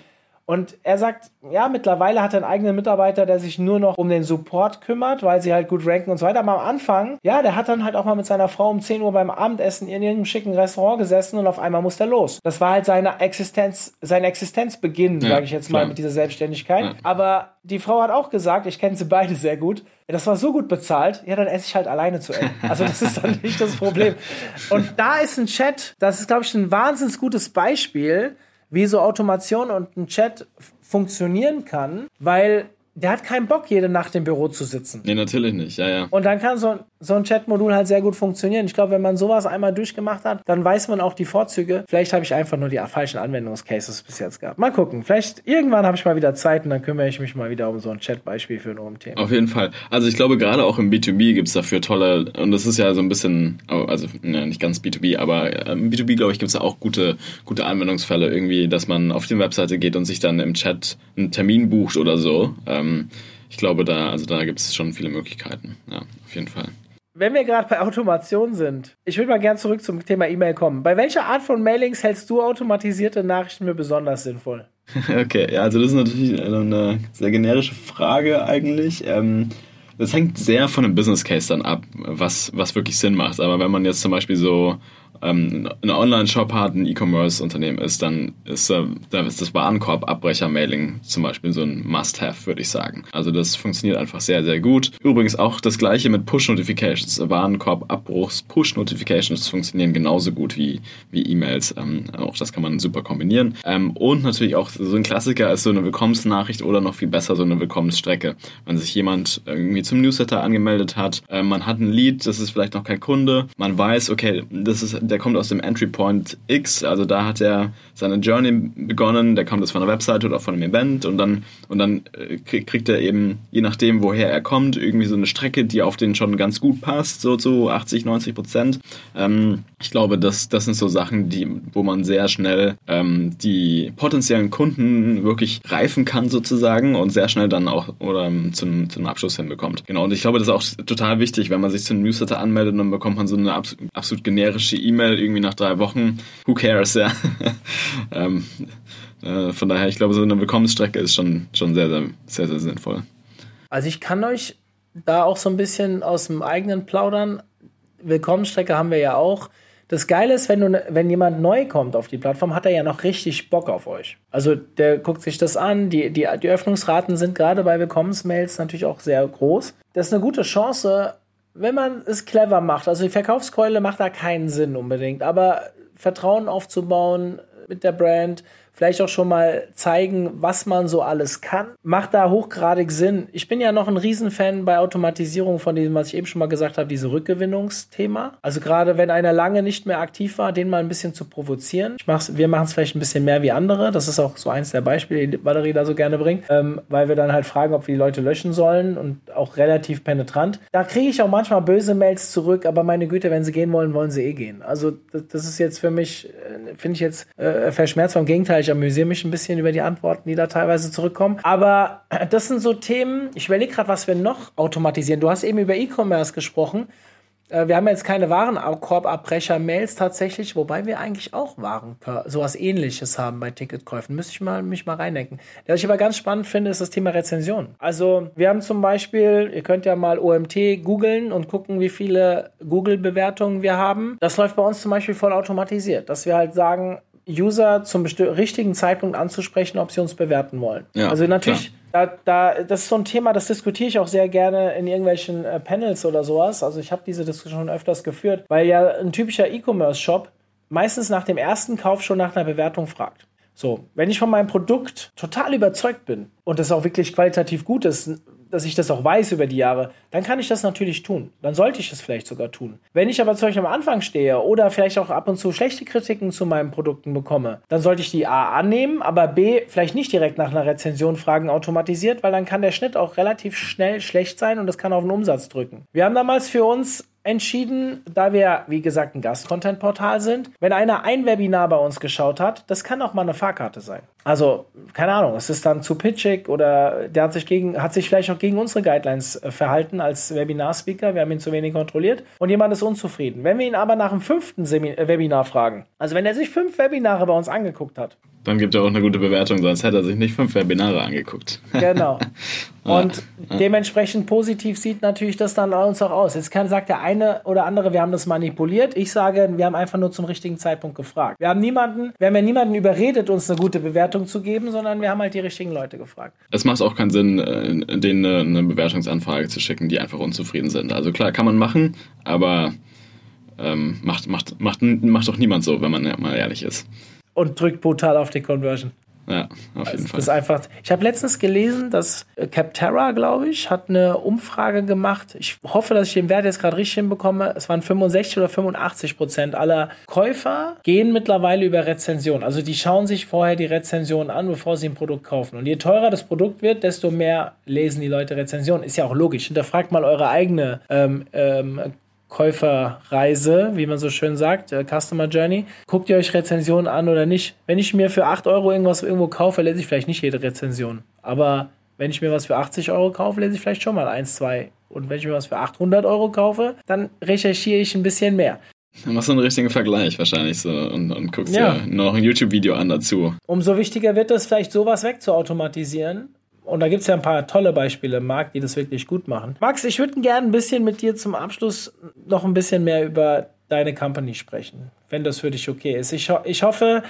und er sagt, ja, mittlerweile hat er einen eigenen Mitarbeiter, der sich nur noch um den Support kümmert, weil sie halt gut ranken und so weiter. Aber am Anfang, ja, der hat dann halt auch mal mit seiner Frau um 10 Uhr beim Abendessen in irgendeinem schicken Restaurant gesessen und auf einmal muss er los. Das war halt seine Existenz, sein Existenzbeginn, ja, sage ich jetzt mal, mit dieser Selbstständigkeit. Ja. Aber die Frau hat auch gesagt, ich kenne sie beide sehr gut, das war so gut bezahlt, ja, dann esse ich halt alleine zu Ende. Also das ist dann nicht das Problem. Und da ist ein Chat, das ist, glaube ich, ein wahnsinnig gutes Beispiel, wie so Automation und ein Chat funktionieren kann, weil der hat keinen Bock, jede Nacht im Büro zu sitzen. Nee, natürlich nicht, ja, ja. Und dann kann so, so ein Chat-Modul halt sehr gut funktionieren. Ich glaube, wenn man sowas einmal durchgemacht hat, dann weiß man auch die Vorzüge. Vielleicht habe ich einfach nur die falschen Anwendungscases bis jetzt gehabt. Mal gucken. Vielleicht irgendwann habe ich mal wieder Zeit und dann kümmere ich mich mal wieder um so ein Chat-Beispiel für ein OMT. Auf jeden Fall. Also ich glaube, gerade auch im B2B gibt es dafür tolle, und das ist ja so ein bisschen, oh, also ne, nicht ganz B2B, aber im B2B, glaube ich, gibt es da auch gute, gute Anwendungsfälle irgendwie, dass man auf die Webseite geht und sich dann im Chat einen Termin bucht oder so. Ähm, ich glaube, da, also da gibt es schon viele Möglichkeiten. Ja, auf jeden Fall. Wenn wir gerade bei Automation sind, ich würde mal gern zurück zum Thema E-Mail kommen. Bei welcher Art von Mailings hältst du automatisierte Nachrichten für besonders sinnvoll? Okay, ja, also das ist natürlich eine sehr generische Frage eigentlich. Ähm, das hängt sehr von dem Business Case dann ab, was, was wirklich Sinn macht. Aber wenn man jetzt zum Beispiel so ähm, einen Online-Shop hat, ein E-Commerce-Unternehmen ist, dann ist, äh, da ist das Warenkorb-Abbrecher-Mailing zum Beispiel so ein Must-Have, würde ich sagen. Also das funktioniert einfach sehr, sehr gut. Übrigens auch das gleiche mit Push-Notifications. Warenkorb-Abbruchs, Push-Notifications funktionieren genauso gut wie, wie E-Mails. Ähm, auch das kann man super kombinieren. Ähm, und natürlich auch so ein Klassiker ist so eine Willkommensnachricht oder noch viel besser so eine Willkommensstrecke. Wenn sich jemand irgendwie zum Newsletter angemeldet hat, äh, man hat ein Lead, das ist vielleicht noch kein Kunde, man weiß, okay, das ist, der kommt aus dem Entry Point X, also da hat er seine Journey begonnen, der kommt jetzt von einer Webseite oder von einem Event und dann, und dann äh, kriegt er eben, je nachdem, woher er kommt, irgendwie so eine Strecke, die auf den schon ganz gut passt, so zu 80, 90 Prozent. Ähm, ich glaube, das, das sind so Sachen, die, wo man sehr schnell ähm, die potenziellen Kunden wirklich reifen kann sozusagen und sehr schnell dann auch oder ähm, zum, zum Abschluss hinbekommt. Genau, und ich glaube, das ist auch total wichtig, wenn man sich zum Newsletter anmeldet, dann bekommt man so eine absolut, absolut generische E-Mail irgendwie nach drei Wochen. Who cares, ja. ähm, äh, von daher, ich glaube, so eine Willkommensstrecke ist schon, schon sehr, sehr, sehr, sehr sinnvoll. Also ich kann euch da auch so ein bisschen aus dem eigenen plaudern. Willkommensstrecke haben wir ja auch. Das Geile ist, wenn, du, wenn jemand neu kommt auf die Plattform, hat er ja noch richtig Bock auf euch. Also der guckt sich das an. Die, die, die Öffnungsraten sind gerade bei Willkommensmails natürlich auch sehr groß. Das ist eine gute Chance, wenn man es clever macht. Also die Verkaufskeule macht da keinen Sinn unbedingt, aber Vertrauen aufzubauen mit der Brand, vielleicht auch schon mal zeigen, was man so alles kann. Macht da hochgradig Sinn. Ich bin ja noch ein Riesenfan bei Automatisierung von diesem, was ich eben schon mal gesagt habe, diese Rückgewinnungsthema. Also gerade wenn einer lange nicht mehr aktiv war, den mal ein bisschen zu provozieren. Ich mach's, wir machen es vielleicht ein bisschen mehr wie andere. Das ist auch so eins der Beispiele, die Batterie da so gerne bringt, ähm, weil wir dann halt fragen, ob wir die Leute löschen sollen und auch relativ penetrant. Da kriege ich auch manchmal böse Mails zurück, aber meine Güte, wenn sie gehen wollen, wollen sie eh gehen. Also das, das ist jetzt für mich, äh, finde ich jetzt äh, verschmerzt. Vom Gegenteil, ich ich amüsiere mich ein bisschen über die Antworten, die da teilweise zurückkommen. Aber das sind so Themen, ich überlege gerade, was wir noch automatisieren. Du hast eben über E-Commerce gesprochen. Äh, wir haben jetzt keine Warenkorbabbrecher-Mails tatsächlich, wobei wir eigentlich auch Waren, sowas ähnliches haben bei Ticketkäufen. Müsste ich mal, mich mal reindenken. Was ich aber ganz spannend finde, ist das Thema Rezension. Also wir haben zum Beispiel, ihr könnt ja mal OMT googeln und gucken, wie viele Google-Bewertungen wir haben. Das läuft bei uns zum Beispiel voll automatisiert, dass wir halt sagen, User zum richtigen Zeitpunkt anzusprechen, ob sie uns bewerten wollen. Ja, also natürlich, da, da, das ist so ein Thema, das diskutiere ich auch sehr gerne in irgendwelchen äh, Panels oder sowas. Also ich habe diese Diskussion öfters geführt, weil ja ein typischer E-Commerce-Shop meistens nach dem ersten Kauf schon nach einer Bewertung fragt. So, wenn ich von meinem Produkt total überzeugt bin und es auch wirklich qualitativ gut ist, dass ich das auch weiß über die Jahre, dann kann ich das natürlich tun. Dann sollte ich es vielleicht sogar tun. Wenn ich aber zu euch am Anfang stehe oder vielleicht auch ab und zu schlechte Kritiken zu meinen Produkten bekomme, dann sollte ich die A annehmen, aber B vielleicht nicht direkt nach einer Rezension fragen automatisiert, weil dann kann der Schnitt auch relativ schnell schlecht sein und das kann auf den Umsatz drücken. Wir haben damals für uns entschieden, da wir, wie gesagt, ein Gast-Content-Portal sind. Wenn einer ein Webinar bei uns geschaut hat, das kann auch mal eine Fahrkarte sein. Also, keine Ahnung, es ist dann zu pitchig oder der hat sich gegen, hat sich vielleicht auch gegen unsere Guidelines äh, verhalten als Webinar-Speaker. Wir haben ihn zu wenig kontrolliert und jemand ist unzufrieden. Wenn wir ihn aber nach dem fünften Semi äh, Webinar fragen, also wenn er sich fünf Webinare bei uns angeguckt hat, dann gibt er auch eine gute Bewertung, sonst hätte er sich nicht fünf Webinare angeguckt. Genau. Und ja. dementsprechend positiv sieht natürlich das dann uns auch aus. Jetzt kann, sagt der eine oder andere, wir haben das manipuliert. Ich sage, wir haben einfach nur zum richtigen Zeitpunkt gefragt. Wir haben niemanden, wir haben ja niemanden überredet, uns eine gute Bewertung zu geben, sondern wir haben halt die richtigen Leute gefragt. Es macht auch keinen Sinn, äh, denen eine Bewertungsanfrage zu schicken, die einfach unzufrieden sind. Also klar, kann man machen, aber ähm, macht, macht, macht, macht doch niemand so, wenn man mal ehrlich ist und drückt brutal auf die Conversion. Ja, auf jeden also, Fall. Das ist einfach. Ich habe letztens gelesen, dass äh, Capterra, glaube ich, hat eine Umfrage gemacht. Ich hoffe, dass ich den Wert jetzt gerade richtig hinbekomme. Es waren 65 oder 85 Prozent aller Käufer gehen mittlerweile über Rezension. Also die schauen sich vorher die Rezension an, bevor sie ein Produkt kaufen. Und je teurer das Produkt wird, desto mehr lesen die Leute Rezensionen. Ist ja auch logisch. Hinterfragt mal eure eigene ähm, ähm, Käuferreise, wie man so schön sagt, äh, Customer Journey. Guckt ihr euch Rezensionen an oder nicht? Wenn ich mir für 8 Euro irgendwas irgendwo kaufe, lese ich vielleicht nicht jede Rezension. Aber wenn ich mir was für 80 Euro kaufe, lese ich vielleicht schon mal 1, 2. Und wenn ich mir was für 800 Euro kaufe, dann recherchiere ich ein bisschen mehr. Dann machst du einen richtigen Vergleich wahrscheinlich so und, und guckst ja. dir noch ein YouTube-Video an dazu. Umso wichtiger wird es vielleicht, sowas wegzuautomatisieren und da gibt es ja ein paar tolle Beispiele im Markt, die das wirklich gut machen. Max, ich würde gerne ein bisschen mit dir zum Abschluss noch ein bisschen mehr über deine Company sprechen, wenn das für dich okay ist. Ich, ho ich hoffe,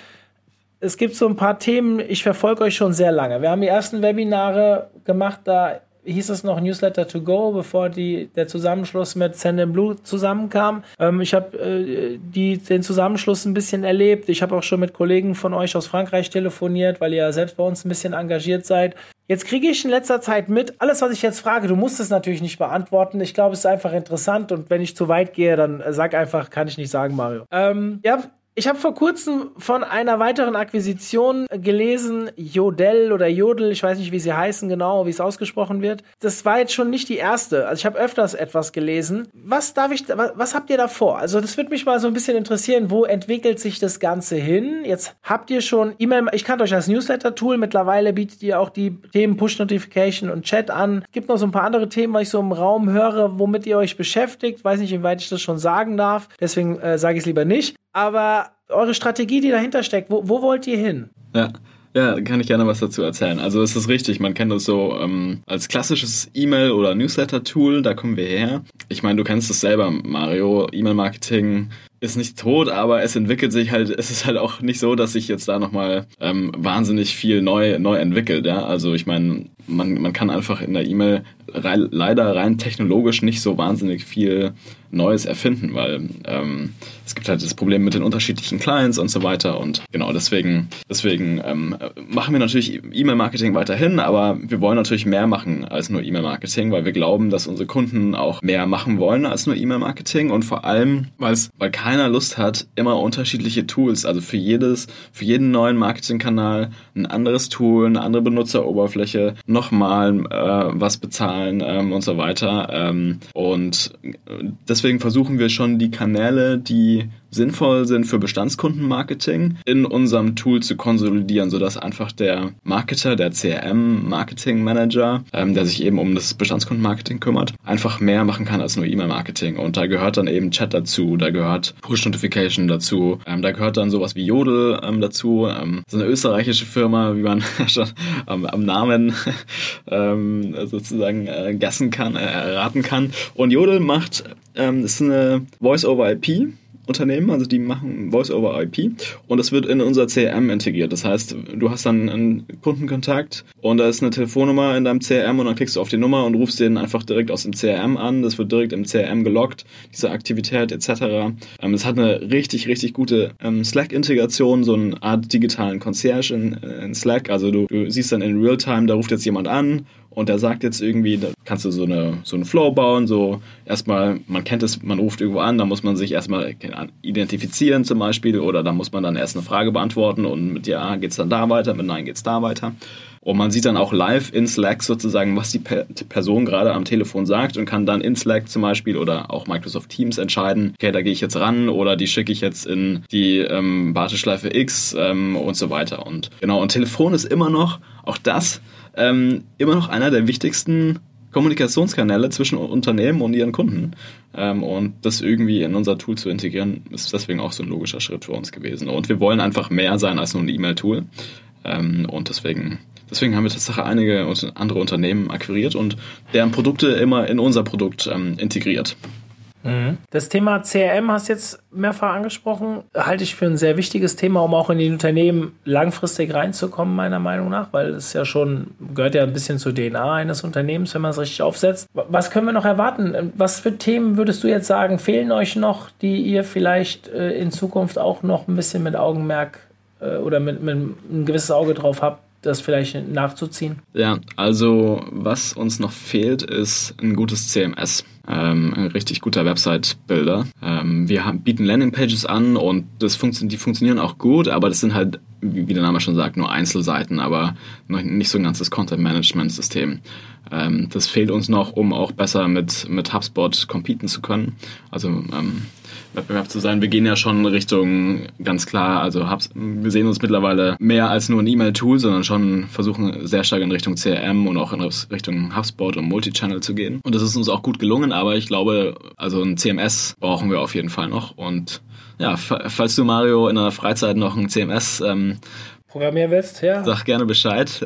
es gibt so ein paar Themen, ich verfolge euch schon sehr lange. Wir haben die ersten Webinare gemacht, da hieß es noch Newsletter to go, bevor die, der Zusammenschluss mit Send Blue zusammenkam. Ähm, ich habe äh, den Zusammenschluss ein bisschen erlebt. Ich habe auch schon mit Kollegen von euch aus Frankreich telefoniert, weil ihr ja selbst bei uns ein bisschen engagiert seid. Jetzt kriege ich in letzter Zeit mit, alles, was ich jetzt frage, du musst es natürlich nicht beantworten. Ich glaube, es ist einfach interessant und wenn ich zu weit gehe, dann sag einfach, kann ich nicht sagen, Mario. Ähm, ja, ich habe vor kurzem von einer weiteren Akquisition gelesen, Jodel oder Jodel, ich weiß nicht, wie sie heißen genau, wie es ausgesprochen wird. Das war jetzt schon nicht die erste. Also ich habe öfters etwas gelesen. Was darf ich, was habt ihr da vor? Also das würde mich mal so ein bisschen interessieren. Wo entwickelt sich das Ganze hin? Jetzt habt ihr schon E-Mail, ich kannte euch als Newsletter-Tool. Mittlerweile bietet ihr auch die Themen Push-Notification und Chat an. Gibt noch so ein paar andere Themen, was ich so im Raum höre, womit ihr euch beschäftigt. Weiß nicht, inwieweit ich das schon sagen darf. Deswegen äh, sage ich es lieber nicht. Aber eure Strategie, die dahinter steckt, wo, wo wollt ihr hin? Ja. Ja, kann ich gerne was dazu erzählen. Also es ist richtig, man kennt das so ähm, als klassisches E-Mail- oder Newsletter-Tool, da kommen wir her. Ich meine, du kennst es selber, Mario, E-Mail-Marketing ist nicht tot, aber es entwickelt sich halt, es ist halt auch nicht so, dass sich jetzt da nochmal ähm, wahnsinnig viel neu, neu entwickelt. Ja? Also ich meine, man, man kann einfach in der E-Mail rein, leider rein technologisch nicht so wahnsinnig viel Neues erfinden, weil ähm, es gibt halt das Problem mit den unterschiedlichen Clients und so weiter und genau deswegen, deswegen ähm, machen wir natürlich E-Mail-Marketing weiterhin, aber wir wollen natürlich mehr machen als nur E-Mail-Marketing, weil wir glauben, dass unsere Kunden auch mehr machen wollen als nur E-Mail-Marketing und vor allem, weil keiner Lust hat, immer unterschiedliche Tools, also für jedes, für jeden neuen Marketingkanal ein anderes Tool, eine andere Benutzeroberfläche, nochmal äh, was bezahlen ähm, und so weiter. Ähm, und deswegen versuchen wir schon die Kanäle, die sinnvoll sind für Bestandskundenmarketing, in unserem Tool zu konsolidieren, sodass einfach der Marketer, der CRM-Marketing-Manager, ähm, der sich eben um das Bestandskundenmarketing kümmert, einfach mehr machen kann als nur E-Mail-Marketing. Und da gehört dann eben Chat dazu, da gehört Push-Notification dazu, ähm, da gehört dann sowas wie Jodel ähm, dazu. Ähm, so eine österreichische Firma, wie man schon am, am Namen ähm, sozusagen äh, gassen kann, äh, erraten kann. Und Jodel macht, ähm, ist eine Voice-over-IP Unternehmen, also die machen Voice over IP und das wird in unser CRM integriert. Das heißt, du hast dann einen Kundenkontakt und da ist eine Telefonnummer in deinem CRM und dann klickst du auf die Nummer und rufst den einfach direkt aus dem CRM an. Das wird direkt im CRM gelockt, diese Aktivität etc. Ähm, es hat eine richtig, richtig gute ähm, Slack-Integration, so eine Art digitalen Concierge in, in Slack. Also du, du siehst dann in Realtime, da ruft jetzt jemand an und der sagt jetzt irgendwie, da kannst du so, eine, so einen Flow bauen, so erstmal, man kennt es, man ruft irgendwo an, da muss man sich erstmal identifizieren zum Beispiel oder da muss man dann erst eine Frage beantworten und mit Ja geht es dann da weiter, mit Nein geht es da weiter. Und man sieht dann auch live in Slack sozusagen, was die, Person gerade am Telefon sagt und kann dann in Slack zum Beispiel oder auch Microsoft Teams entscheiden, okay, da gehe ich jetzt ran oder die schicke ich jetzt in die ähm, Warteschleife X ähm, und so weiter. Und genau, und Telefon ist immer noch, auch das, ähm, immer noch einer der wichtigsten Kommunikationskanäle zwischen Unternehmen und ihren Kunden. Ähm, und das irgendwie in unser Tool zu integrieren, ist deswegen auch so ein logischer Schritt für uns gewesen. Und wir wollen einfach mehr sein als nur ein E-Mail-Tool. Ähm, und deswegen, deswegen haben wir tatsächlich einige andere Unternehmen akquiriert und deren Produkte immer in unser Produkt ähm, integriert. Mhm. Das Thema CRM hast du jetzt mehrfach angesprochen, halte ich für ein sehr wichtiges Thema, um auch in die Unternehmen langfristig reinzukommen, meiner Meinung nach, weil es ja schon gehört ja ein bisschen zur DNA eines Unternehmens, wenn man es richtig aufsetzt. Was können wir noch erwarten? Was für Themen würdest du jetzt sagen, fehlen euch noch, die ihr vielleicht äh, in Zukunft auch noch ein bisschen mit Augenmerk äh, oder mit, mit ein gewisses Auge drauf habt, das vielleicht nachzuziehen? Ja, also was uns noch fehlt, ist ein gutes CMS. Ähm, ein richtig guter Website-Builder. Ähm, wir haben, bieten Landingpages an und das funktio die funktionieren auch gut, aber das sind halt, wie, der Name schon sagt, nur Einzelseiten, aber nicht so ein ganzes Content-Management-System. Ähm, das fehlt uns noch, um auch besser mit, mit HubSpot competen zu können. Also ähm, Wettbewerb zu sein. Wir gehen ja schon Richtung ganz klar, also wir sehen uns mittlerweile mehr als nur ein E-Mail-Tool, sondern schon versuchen sehr stark in Richtung CRM und auch in Richtung HubSpot und Multichannel zu gehen. Und das ist uns auch gut gelungen, aber ich glaube, also ein CMS brauchen wir auf jeden Fall noch. Und ja, falls du Mario in deiner Freizeit noch ein CMS ähm, programmieren willst, ja. Sag gerne Bescheid.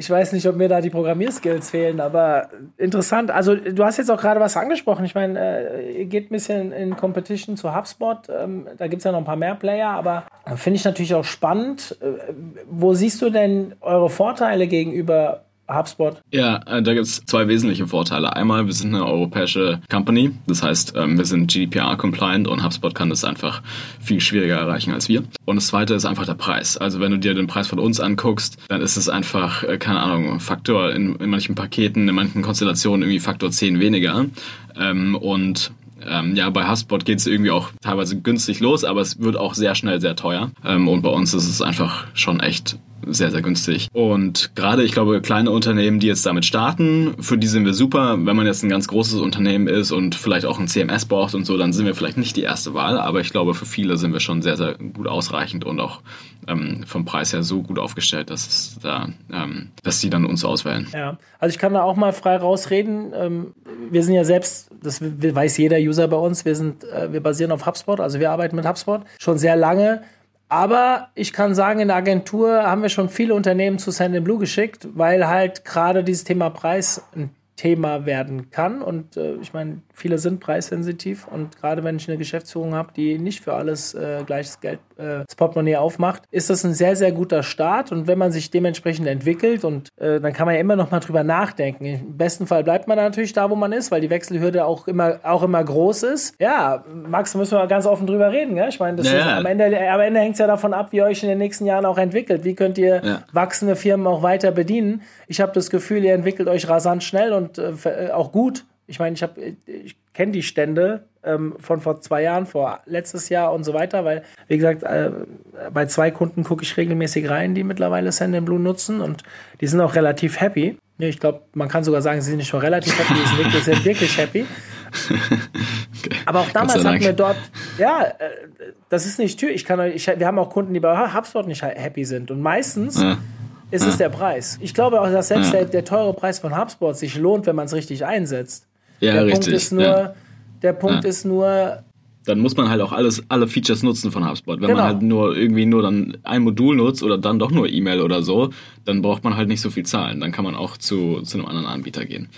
Ich weiß nicht, ob mir da die Programmierskills fehlen, aber interessant. Also du hast jetzt auch gerade was angesprochen. Ich meine, äh, ihr geht ein bisschen in Competition zu HubSpot. Ähm, da gibt es ja noch ein paar mehr Player, aber finde ich natürlich auch spannend. Äh, wo siehst du denn eure Vorteile gegenüber HubSpot? Ja, äh, da gibt es zwei wesentliche Vorteile. Einmal, wir sind eine europäische Company, das heißt, ähm, wir sind GDPR-compliant und HubSpot kann das einfach viel schwieriger erreichen als wir. Und das zweite ist einfach der Preis. Also wenn du dir den Preis von uns anguckst, dann ist es einfach, äh, keine Ahnung, Faktor in, in manchen Paketen, in manchen Konstellationen irgendwie Faktor 10 weniger. Ähm, und ähm, ja, bei HubSpot geht es irgendwie auch teilweise günstig los, aber es wird auch sehr schnell sehr teuer. Ähm, und bei uns ist es einfach schon echt sehr, sehr günstig. Und gerade, ich glaube, kleine Unternehmen, die jetzt damit starten, für die sind wir super. Wenn man jetzt ein ganz großes Unternehmen ist und vielleicht auch ein CMS braucht und so, dann sind wir vielleicht nicht die erste Wahl. Aber ich glaube, für viele sind wir schon sehr, sehr gut ausreichend und auch ähm, vom Preis her so gut aufgestellt, dass es da, ähm, dass die dann uns auswählen. Ja, also ich kann da auch mal frei rausreden. Ähm, wir sind ja selbst, das weiß jeder User bei uns, wir sind, äh, wir basieren auf HubSpot, also wir arbeiten mit HubSpot schon sehr lange. Aber ich kann sagen, in der Agentur haben wir schon viele Unternehmen zu Send Blue geschickt, weil halt gerade dieses Thema Preis ein Thema werden kann. Und äh, ich meine, viele sind preissensitiv und gerade wenn ich eine Geschäftsführung habe, die nicht für alles äh, gleiches Geld äh, das Portemonnaie aufmacht, ist das ein sehr, sehr guter Start. Und wenn man sich dementsprechend entwickelt und äh, dann kann man ja immer noch mal drüber nachdenken. Im besten Fall bleibt man natürlich da, wo man ist, weil die Wechselhürde auch immer, auch immer groß ist. Ja, Max, da müssen wir ganz offen drüber reden. Gell? Ich meine, ja, am Ende, am Ende hängt es ja davon ab, wie ihr euch in den nächsten Jahren auch entwickelt. Wie könnt ihr ja. wachsende Firmen auch weiter bedienen? Ich habe das Gefühl, ihr entwickelt euch rasant schnell und äh, auch gut. Ich meine, ich, hab, ich kenne die Stände ähm, von vor zwei Jahren, vor letztes Jahr und so weiter, weil, wie gesagt, äh, bei zwei Kunden gucke ich regelmäßig rein, die mittlerweile Send Blue nutzen und die sind auch relativ happy. Ich glaube, man kann sogar sagen, sie sind nicht nur relativ happy, sie sind wirklich, sind wirklich happy. okay. Aber auch damals hatten wir dort, ja, äh, das ist nicht Tür. Ich kann, ich, wir haben auch Kunden, die bei HubSpot nicht happy sind. Und meistens ja ist es der Preis. Ich glaube auch, dass selbst der, der teure Preis von HubSpot sich lohnt, wenn man es richtig einsetzt. Ja, der richtig. Punkt ist nur, ja. Der Punkt ja. ist nur. Dann muss man halt auch alles, alle Features nutzen von HubSpot. Wenn genau. man halt nur irgendwie nur dann ein Modul nutzt oder dann doch nur E-Mail oder so, dann braucht man halt nicht so viel zahlen. Dann kann man auch zu, zu einem anderen Anbieter gehen.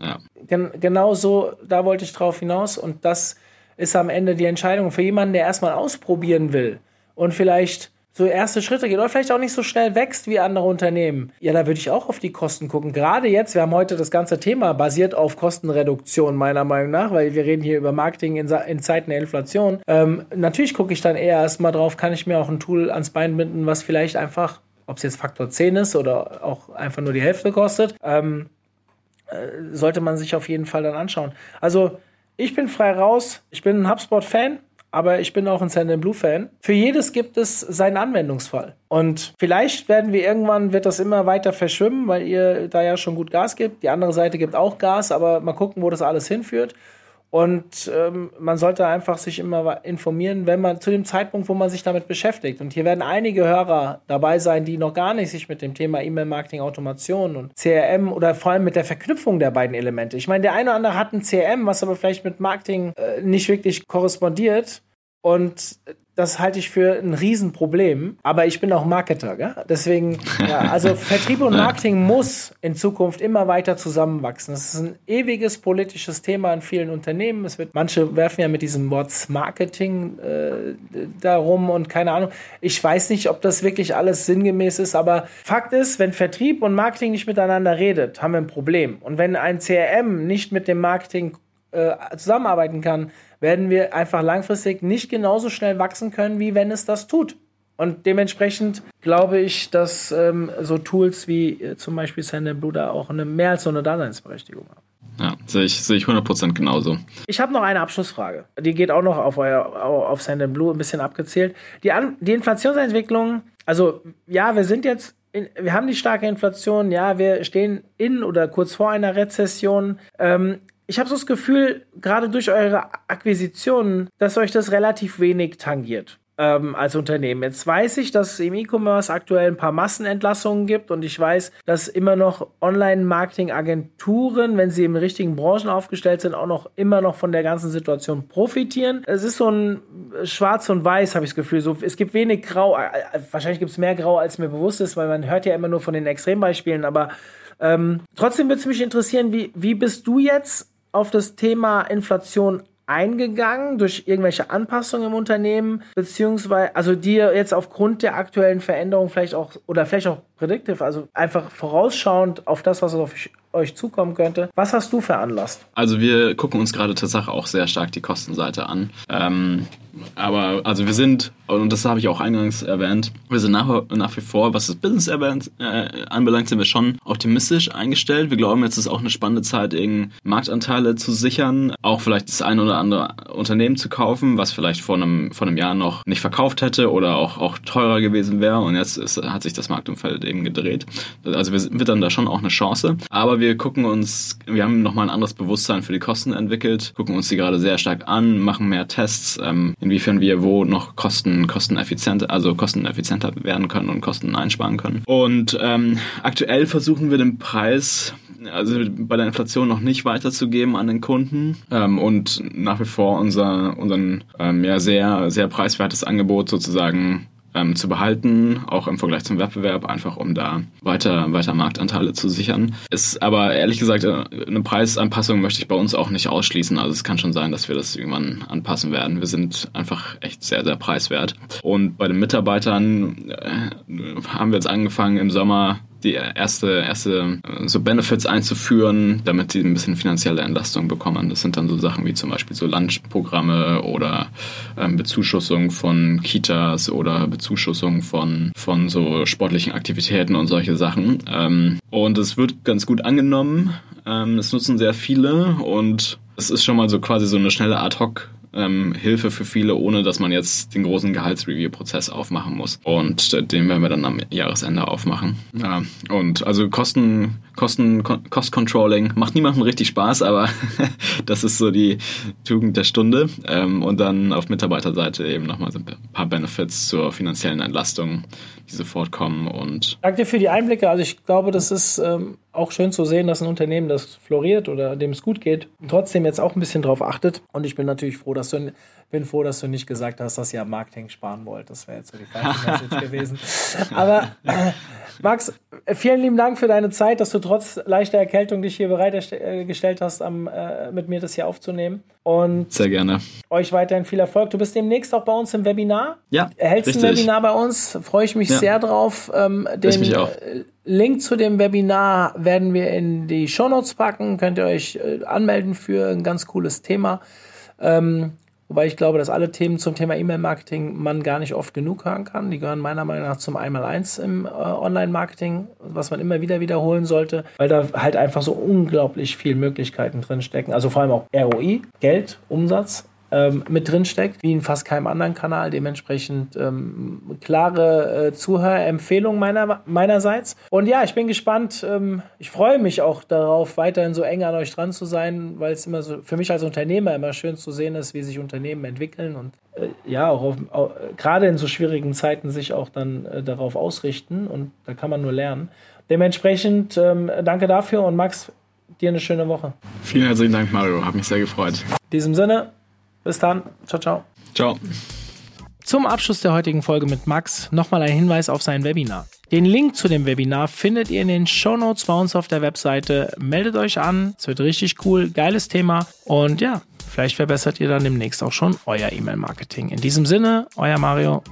Ja. Gen genau so, da wollte ich drauf hinaus. Und das ist am Ende die Entscheidung für jemanden, der erstmal ausprobieren will und vielleicht so erste Schritte geht oder vielleicht auch nicht so schnell wächst wie andere Unternehmen. Ja, da würde ich auch auf die Kosten gucken. Gerade jetzt, wir haben heute das ganze Thema basiert auf Kostenreduktion, meiner Meinung nach, weil wir reden hier über Marketing in, in Zeiten der Inflation. Ähm, natürlich gucke ich dann eher erstmal drauf, kann ich mir auch ein Tool ans Bein binden, was vielleicht einfach, ob es jetzt Faktor 10 ist oder auch einfach nur die Hälfte kostet, ähm, äh, sollte man sich auf jeden Fall dann anschauen. Also, ich bin frei raus. Ich bin ein HubSpot-Fan aber ich bin auch ein Sand Blue Fan. Für jedes gibt es seinen Anwendungsfall. Und vielleicht werden wir irgendwann, wird das immer weiter verschwimmen, weil ihr da ja schon gut Gas gibt. Die andere Seite gibt auch Gas, aber mal gucken, wo das alles hinführt. Und ähm, man sollte einfach sich immer informieren, wenn man zu dem Zeitpunkt, wo man sich damit beschäftigt. Und hier werden einige Hörer dabei sein, die noch gar nicht sich mit dem Thema E-Mail-Marketing, Automation und CRM oder vor allem mit der Verknüpfung der beiden Elemente. Ich meine, der eine oder andere hat ein CRM, was aber vielleicht mit Marketing äh, nicht wirklich korrespondiert. Und das halte ich für ein Riesenproblem. Aber ich bin auch Marketer, gell? deswegen, ja, also Vertrieb und Marketing muss in Zukunft immer weiter zusammenwachsen. Das ist ein ewiges politisches Thema in vielen Unternehmen. Es wird, manche werfen ja mit diesem Wort Marketing äh, darum und keine Ahnung. Ich weiß nicht, ob das wirklich alles sinngemäß ist, aber Fakt ist, wenn Vertrieb und Marketing nicht miteinander redet, haben wir ein Problem. Und wenn ein CRM nicht mit dem Marketing äh, zusammenarbeiten kann, werden wir einfach langfristig nicht genauso schnell wachsen können, wie wenn es das tut. Und dementsprechend glaube ich, dass ähm, so Tools wie äh, zum Beispiel Sandblue da auch eine, mehr als so eine Daseinsberechtigung haben. Ja, sehe ich, sehe ich 100% genauso. Ich habe noch eine Abschlussfrage. Die geht auch noch auf, euer, auf Sandblue ein bisschen abgezählt. Die, An die Inflationsentwicklung, also ja, wir sind jetzt in, wir haben die starke Inflation, ja, wir stehen in oder kurz vor einer Rezession. Ähm, ich habe so das Gefühl, gerade durch eure Akquisitionen, dass euch das relativ wenig tangiert. ähm, als Unternehmen. Jetzt weiß ich, dass es im E-Commerce aktuell ein paar Massenentlassungen gibt und ich weiß, dass immer noch Online-Marketing-Agenturen, wenn sie in richtigen Branchen aufgestellt sind, auch noch immer noch von der ganzen Situation profitieren. Es ist so ein Schwarz und Weiß, habe ich das Gefühl. So, es gibt wenig Grau. Äh, äh, wahrscheinlich gibt es mehr Grau, als mir bewusst ist, weil man hört ja immer nur von den Extrembeispielen. Aber ähm, trotzdem würde es mich interessieren, wie, wie bist du jetzt auf das Thema Inflation eingegangen durch irgendwelche Anpassungen im Unternehmen, beziehungsweise, also dir jetzt aufgrund der aktuellen Veränderung vielleicht auch, oder vielleicht auch predictive, also einfach vorausschauend auf das, was auf euch zukommen könnte. Was hast du veranlasst? Also wir gucken uns gerade tatsächlich auch sehr stark die Kostenseite an. Ähm, aber also wir sind, und das habe ich auch eingangs erwähnt, wir sind nach, nach wie vor, was das Business erwähnt, äh, anbelangt, sind wir schon optimistisch eingestellt. Wir glauben, jetzt ist auch eine spannende Zeit, irgendwie Marktanteile zu sichern, auch vielleicht das ein oder andere Unternehmen zu kaufen, was vielleicht vor einem, vor einem Jahr noch nicht verkauft hätte oder auch, auch teurer gewesen wäre. Und jetzt ist, hat sich das Marktumfeld eben gedreht. Also wir wittern da schon auch eine Chance. Aber wir gucken uns, wir haben nochmal ein anderes Bewusstsein für die Kosten entwickelt, gucken uns die gerade sehr stark an, machen mehr Tests, ähm, inwiefern wir wo noch Kosten, kosteneffizienter, also kosteneffizienter werden können und Kosten einsparen können. Und ähm, aktuell versuchen wir den Preis also bei der Inflation noch nicht weiterzugeben an den Kunden ähm, und nach wie vor unser unseren ähm, ja sehr sehr preiswertes Angebot sozusagen ähm, zu behalten, auch im Vergleich zum Wettbewerb, einfach um da weiter, weiter Marktanteile zu sichern. Ist aber ehrlich gesagt, äh, eine Preisanpassung möchte ich bei uns auch nicht ausschließen. Also es kann schon sein, dass wir das irgendwann anpassen werden. Wir sind einfach echt sehr, sehr preiswert. Und bei den Mitarbeitern äh, haben wir jetzt angefangen im Sommer die erste, erste so Benefits einzuführen, damit sie ein bisschen finanzielle Entlastung bekommen. Das sind dann so Sachen wie zum Beispiel so Lunchprogramme oder ähm, Bezuschussung von Kitas oder Bezuschussung von, von so sportlichen Aktivitäten und solche Sachen. Ähm, und es wird ganz gut angenommen. Ähm, das nutzen sehr viele und es ist schon mal so quasi so eine schnelle Ad-Hoc ähm, Hilfe für viele, ohne dass man jetzt den großen Gehaltsreview-Prozess aufmachen muss. Und äh, den werden wir dann am Jahresende aufmachen. Ja, und also Kosten, Kosten, Cost Controlling macht niemandem richtig Spaß, aber das ist so die Tugend der Stunde. Ähm, und dann auf Mitarbeiterseite eben nochmal so ein paar Benefits zur finanziellen Entlastung, die sofort kommen. Und Danke für die Einblicke. Also ich glaube, das ist ähm, auch schön zu sehen, dass ein Unternehmen, das floriert oder dem es gut geht, trotzdem jetzt auch ein bisschen drauf achtet. Und ich bin natürlich froh, dass du bin froh, dass du nicht gesagt hast, dass ihr am Marketing sparen wollt. Das wäre jetzt so die falsche Message gewesen. Aber äh, Max, vielen lieben Dank für deine Zeit, dass du trotz leichter Erkältung dich hier bereitgestellt hast, am, äh, mit mir das hier aufzunehmen. Und Sehr gerne. Euch weiterhin viel Erfolg. Du bist demnächst auch bei uns im Webinar. Ja. Erhältst richtig. ein Webinar bei uns. Freue ich mich ja. sehr drauf. Ähm, den, ich mich auch. Link zu dem Webinar werden wir in die Show Notes packen. Könnt ihr euch äh, anmelden für ein ganz cooles Thema. Ähm, Wobei ich glaube, dass alle Themen zum Thema E-Mail-Marketing man gar nicht oft genug hören kann. Die gehören meiner Meinung nach zum Einmaleins im äh, Online-Marketing, was man immer wieder wiederholen sollte, weil da halt einfach so unglaublich viele Möglichkeiten drin stecken. Also vor allem auch ROI, Geld, Umsatz, ähm, mit drin steckt, wie in fast keinem anderen Kanal. Dementsprechend ähm, klare äh, Zuhörempfehlung meiner, meinerseits. Und ja, ich bin gespannt. Ähm, ich freue mich auch darauf, weiterhin so eng an euch dran zu sein, weil es immer so für mich als Unternehmer immer schön zu sehen ist, wie sich Unternehmen entwickeln und äh, ja, auch, auf, auch gerade in so schwierigen Zeiten sich auch dann äh, darauf ausrichten und da kann man nur lernen. Dementsprechend ähm, danke dafür und Max, dir eine schöne Woche. Vielen herzlichen Dank, Mario. Hat mich sehr gefreut. In diesem Sinne, bis dann. Ciao, ciao. Ciao. Zum Abschluss der heutigen Folge mit Max nochmal ein Hinweis auf sein Webinar. Den Link zu dem Webinar findet ihr in den Show Notes bei uns auf der Webseite. Meldet euch an, es wird richtig cool, geiles Thema und ja, vielleicht verbessert ihr dann demnächst auch schon euer E-Mail-Marketing. In diesem Sinne, euer Mario.